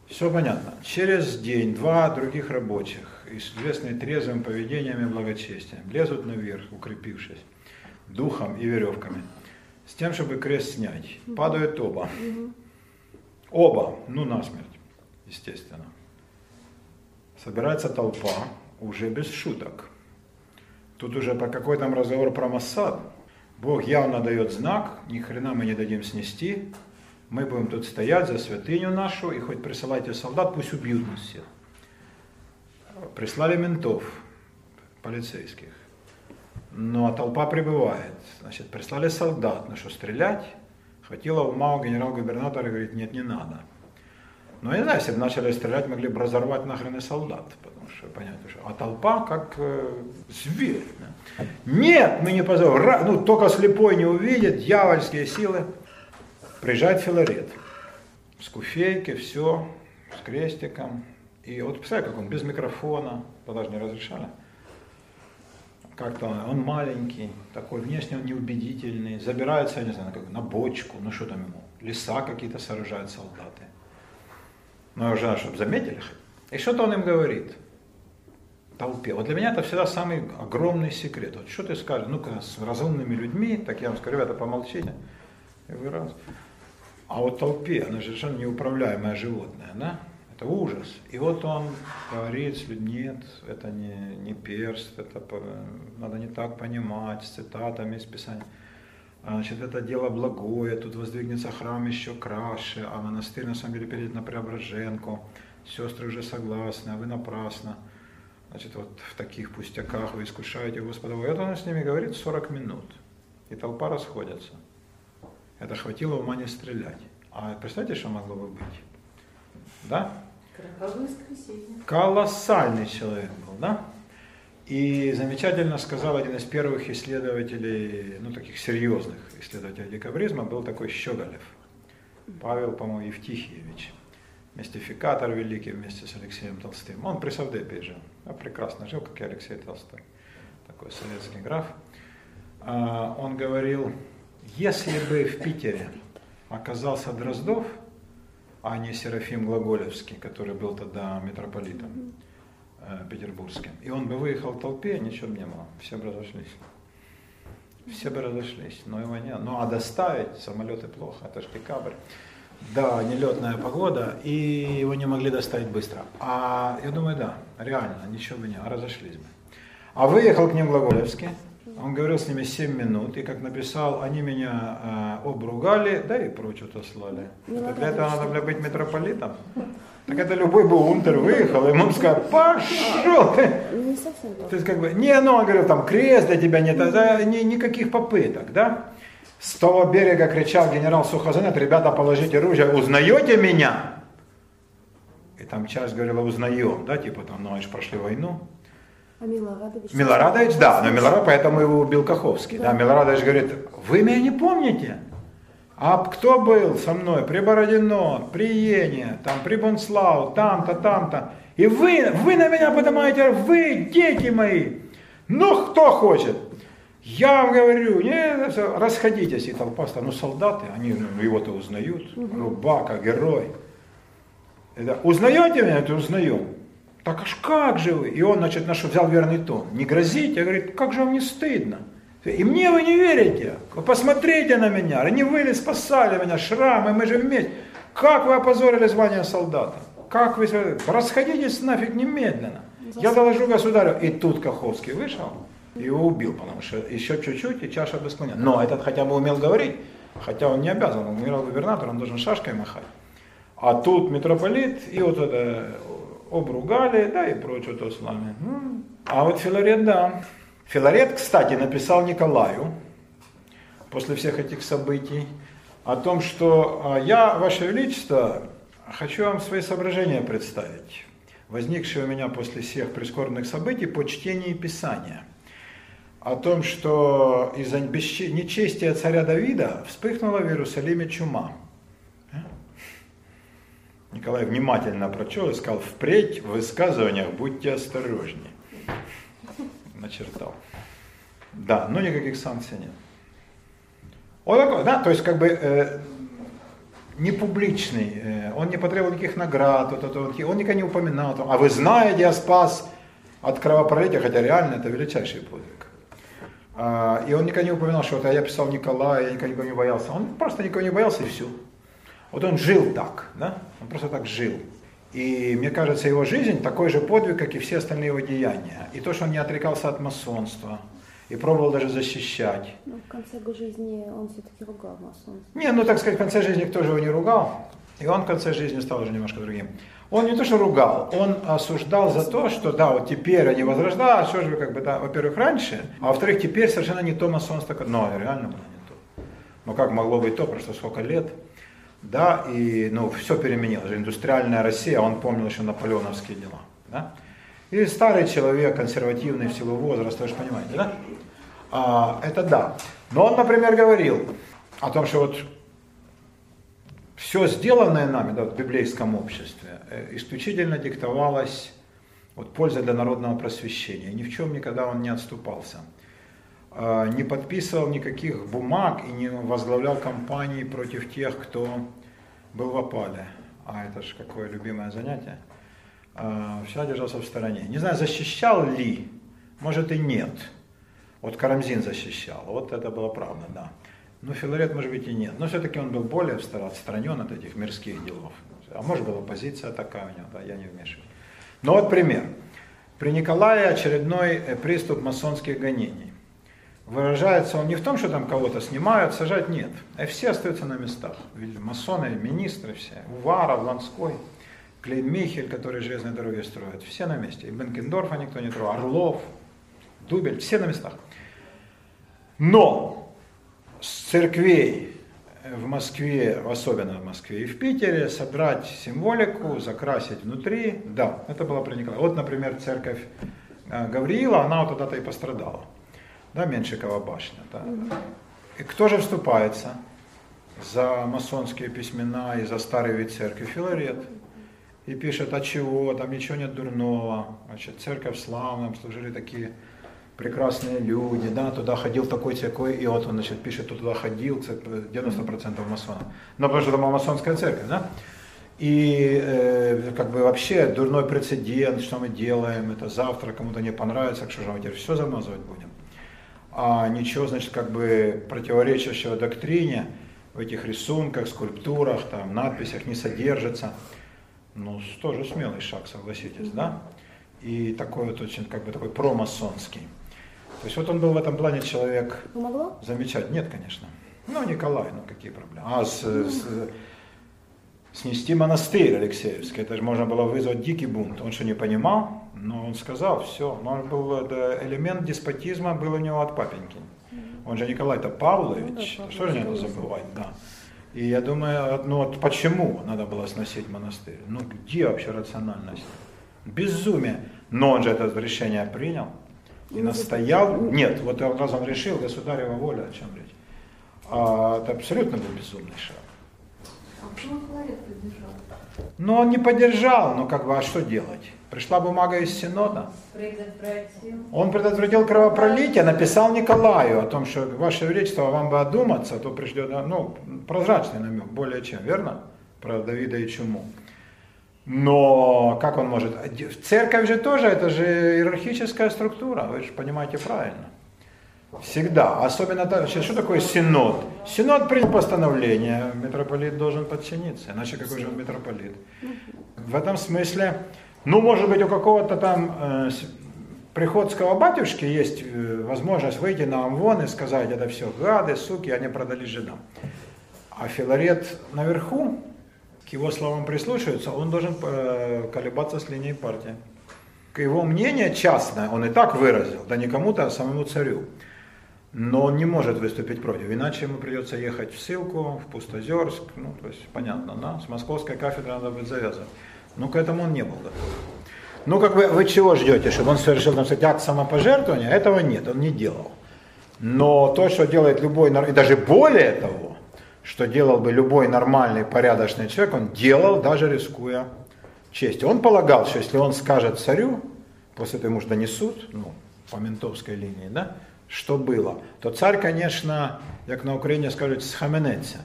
Все понятно. Через день два других рабочих, известные трезвым поведением и благочестием, лезут наверх, укрепившись духом и веревками, с тем, чтобы крест снять. Падают оба. Оба, ну насмерть, естественно. Собирается толпа, уже без шуток. Тут уже по какой там разговор про Моссад. Бог явно дает знак, ни хрена мы не дадим снести. Мы будем тут стоять за святыню нашу, и хоть присылайте солдат, пусть убьют нас всех. Прислали ментов, полицейских. Но толпа прибывает. Значит, прислали солдат, на что стрелять. Хватило ума у генерал-губернатора, говорит, нет, не надо. Но я не знаю, если бы начали стрелять, могли бы разорвать нахрен и солдат. Потому что, понятно, что... А толпа как э, зверь. Да? Нет, мы не позовем. Ну, только слепой не увидит, дьявольские силы. Приезжает Филарет. С куфейки, все, с крестиком. И вот представляете, как он без микрофона, же не разрешали. Как-то он, маленький, такой, внешне он неубедительный, забирается, я не знаю, как, на бочку, ну что там ему, леса какие-то сооружают солдаты. Ну, я уже надо, чтобы заметили. И что-то он им говорит толпе. Вот для меня это всегда самый огромный секрет. Вот что ты скажешь, ну-ка, с разумными людьми, так я вам скажу, ребята, помолчите. Я говорю, раз. А вот толпе, она же совершенно неуправляемое животное, да? Это ужас. И вот он говорит с нет, это не, не перст, это надо не так понимать, с цитатами из Писания. Значит, это дело благое, тут воздвигнется храм еще краше, а монастырь на самом деле перейдет на Преображенку. Сестры уже согласны, а вы напрасно. Значит, вот в таких пустяках вы искушаете Господа. Вот он с ними говорит 40 минут. И толпа расходится. Это хватило ума не стрелять. А представьте, что могло бы быть? Да? Колоссальный человек был, да? И замечательно сказал один из первых исследователей, ну таких серьезных исследователей декабризма, был такой Щеголев. Павел, по-моему, Евтихиевич. Мистификатор великий вместе с Алексеем Толстым. Он при Савдепе жил. А прекрасно жил, как и Алексей Толстой. Такой советский граф. А, он говорил, если бы в Питере оказался Дроздов, а не Серафим Глаголевский, который был тогда митрополитом э, петербургским. И он бы выехал в толпе, ничего бы не было, все бы разошлись. Все бы разошлись, но его нет. Ну а доставить самолеты плохо, это же декабрь. Да, нелетная погода, и его не могли доставить быстро. А я думаю, да, реально, ничего бы не, а разошлись бы. А выехал к ним Глаголевский, он говорил с ними 7 минут, и как написал, они меня э, обругали, да и прочее слали. Ну, для этого надо было быть митрополитом. Так это любой бы унтер выехал, и ему сказал, пошел ты. Не совсем. То есть как бы, не, ну, он говорил, там крест для тебя нет, это ни, никаких попыток, да. С того берега кричал генерал Сухозанет, ребята, положите оружие, узнаете меня? И там часть говорила, узнаем, да, типа там, ну, они же прошли войну. А Милорадович? Милорадович, да, но Милорадович, поэтому его убил Каховский. Да. да, Милорадович говорит, вы меня не помните? А кто был со мной при Бородино, при Ене, там, при Бонслау, там-то, там-то? И вы, вы на меня поднимаете, вы, дети мои. Ну, кто хочет? Я вам говорю, не, расходитесь, и толпа, ну, солдаты, они ну, его-то узнают, Рубака, герой. Это, узнаете меня? Это узнаем. Так аж как же вы? И он, значит, наш взял верный тон. Не грозите, а говорит, как же вам не стыдно? И мне вы не верите. Вы посмотрите на меня. Они выли, спасали меня, шрамы, мы же вместе. Как вы опозорили звание солдата? Как вы... Расходитесь нафиг немедленно. Я доложу государю. И тут Каховский вышел и его убил, потому что еще чуть-чуть и чаша бы склонена. Но этот хотя бы умел говорить, хотя он не обязан, он генерал-губернатор, он должен шашкой махать. А тут митрополит, и вот это обругали, да, и прочее то с вами. А вот Филарет, да. Филарет, кстати, написал Николаю после всех этих событий о том, что а, я, Ваше Величество, хочу вам свои соображения представить, возникшие у меня после всех прискорбных событий по чтению Писания. О том, что из-за нечестия царя Давида вспыхнула в Иерусалиме чума – Николай внимательно прочел и сказал, впредь в высказываниях будьте осторожнее. Начертал. Да, но никаких санкций нет. Он да, то есть как бы э, не публичный, э, он не потребовал никаких наград, вот, вот, вот, он никогда не упоминал, а вы знаете, я спас от кровопролития, хотя реально это величайший подвиг. А, и он никогда не упоминал, что вот, а я писал Николая, я никогда не боялся. Он просто никого не боялся и все. Вот он жил так, да? Он просто так жил. И мне кажется, его жизнь такой же подвиг, как и все остальные его деяния. И то, что он не отрекался от масонства, и пробовал даже защищать. Ну, в конце жизни он все-таки ругал масонство. Не, ну так сказать, в конце жизни никто же его не ругал, и он в конце жизни стал уже немножко другим. Он не то что ругал, он осуждал за то, что да, вот теперь они возрождают, что же вы как бы, да, во-первых, раньше, а во-вторых, теперь совершенно не то масонство, но реально было не то. Ну как могло быть то, прошло сколько лет, да, и ну все переменилось, индустриальная Россия, он помнил еще наполеоновские дела, да. И старый человек, консервативный в силу возраста, вы же понимаете, да? А, это да. Но он, например, говорил о том, что вот все сделанное нами да, в библейском обществе э, исключительно диктовалось вот, пользой для народного просвещения. Ни в чем никогда он не отступался. А, Не подписывал никаких бумаг и не возглавлял кампании против тех, кто был в опале. А это же какое любимое занятие. А, Всегда держался в стороне. Не знаю, защищал ли, может и нет. Вот Карамзин защищал, вот это было правда, да. Но Филарет, может быть, и нет. Но все-таки он был более отстранен от этих мирских делов. А может, была позиция такая у него, да, я не вмешиваюсь. Но вот пример. При Николае очередной э, приступ масонских гонений. Выражается он не в том, что там кого-то снимают, сажать нет. А все остаются на местах. Масоны, министры все. Уваров, Ланской, Клейн Михель, который железные дороги строят. Все на месте. И Бенкендорфа никто не трогал. Орлов, Дубель, все на местах. Но с церквей в Москве, особенно в Москве и в Питере, собрать символику, закрасить внутри, да, это было при Николае. Вот, например, церковь э, Гавриила, она вот тогда-то и пострадала. Да, Меншикова башня. Да. И кто же вступается за масонские письмена и за старый вид церкви? Филарет. И пишет, а чего, там ничего нет дурного. Значит, церковь славная, служили такие прекрасные люди, да, туда ходил такой такой, и вот он, значит, пишет, туда ходил, це 90% масонов. Но потому что была масонская церковь, да? И э, как бы вообще дурной прецедент, что мы делаем, это завтра кому-то не понравится, что же мы теперь все замазывать будем. А ничего, значит, как бы противоречащего доктрине в этих рисунках, скульптурах, там, надписях не содержится. Ну, тоже смелый шаг, согласитесь, да? И такой вот очень, как бы такой промасонский. То есть вот он был в этом плане человек Помогло? замечательный. Нет, конечно. Ну, Николай, ну какие проблемы. А с, с- снести монастырь Алексеевский, это же можно было вызвать дикий бунт. Он что, не понимал? Но он сказал, все. Но он был, да, элемент деспотизма был у него от папеньки. Он же Николай-то Павлович, Ну да, что же не надо забывать, да. И я думаю, ну вот почему надо было сносить монастырь? Ну где вообще рациональность? Безумие. Но он же это решение принял и настоял. Нет, вот раз он решил, государева воля, о чем речь. А, это абсолютно был безумный шаг. А почему Филарет поддержал? Но он не поддержал, ну как бы, а что делать? Пришла бумага из Синода. Предотвратил. Он предотвратил кровопролитие, написал Николаю о том, что Ваше Величество, вам бы одуматься, а то придет, ну, прозрачный намек, более чем, верно? Про Давида и чуму. Но как он может? Церковь же тоже, это же иерархическая структура, вы же понимаете правильно. Всегда. Особенно, так- сейчас, что такое синод? Синод принял постановление, митрополит должен подчиниться, иначе какой же он митрополит? В этом смысле, ну, может быть, у какого-то там э, приходского батюшки есть э, возможность выйти на Амвон и сказать, это все гады, суки, они продали жидам. А Филарет наверху, к его словам прислушиваются, он должен э, колебаться с линией партии. К его мнение частное он и так выразил, да не кому-то, а самому царю. Но он не может выступить против, иначе ему придется ехать в ссылку, в Пустозерск, ну, то есть, понятно, да, с московской кафедры надо будет завязывать. Но к этому он не был готов. Ну, как бы, вы чего ждете, чтобы он совершил, там, сказать, акт самопожертвования? Этого нет, он не делал. Но то, что делает любой, и даже более того, что делал бы любой нормальный, порядочный человек, он делал, даже рискуя честью. Он полагал, что если он скажет царю, после этого ему же донесут, ну, по ментовской линии, да, что было, то царь, конечно, как на Украине скажут, схаменеться,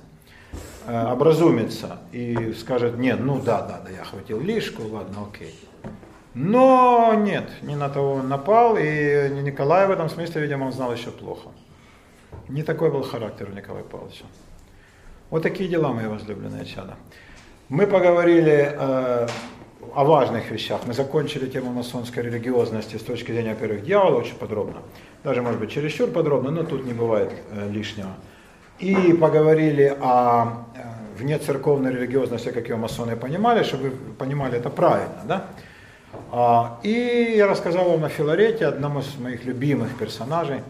э, образумится и скажет, нет, ну да, да, да, я хватил лишку, ладно, окей. Но нет, не на того он напал, и Николай в этом смысле, видимо, он знал еще плохо. Не такой был характер у Николая Павловича. Вот такие дела, мои возлюбленные чада. Мы поговорили э, о важных вещах. Мы закончили тему масонской религиозности с точки зрения, во-первых, дьявола очень подробно, даже, может быть, чересчур подробно, но тут не бывает э, лишнего. И поговорили о э, внецерковной религиозности, как ее масоны понимали, чтобы вы понимали это правильно, да? А, и я рассказал вам о Филарете, одном из моих любимых персонажей.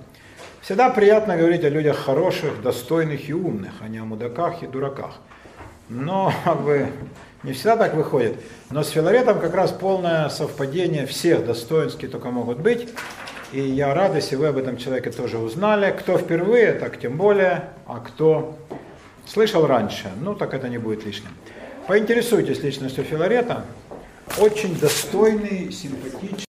Всегда приятно говорить о людях хороших, достойных и умных, а не о мудаках и дураках. Но [LAUGHS] как бы, не всегда так выходит. Но с Филаретом как раз полное совпадение всех достоинств, какие только могут быть. И я рад, если вы об этом человеке тоже узнали. Кто впервые, так тем более. А кто слышал раньше, ну так это не будет лишним. Поинтересуйтесь личностью Филарета. Очень достойный, симпатичный.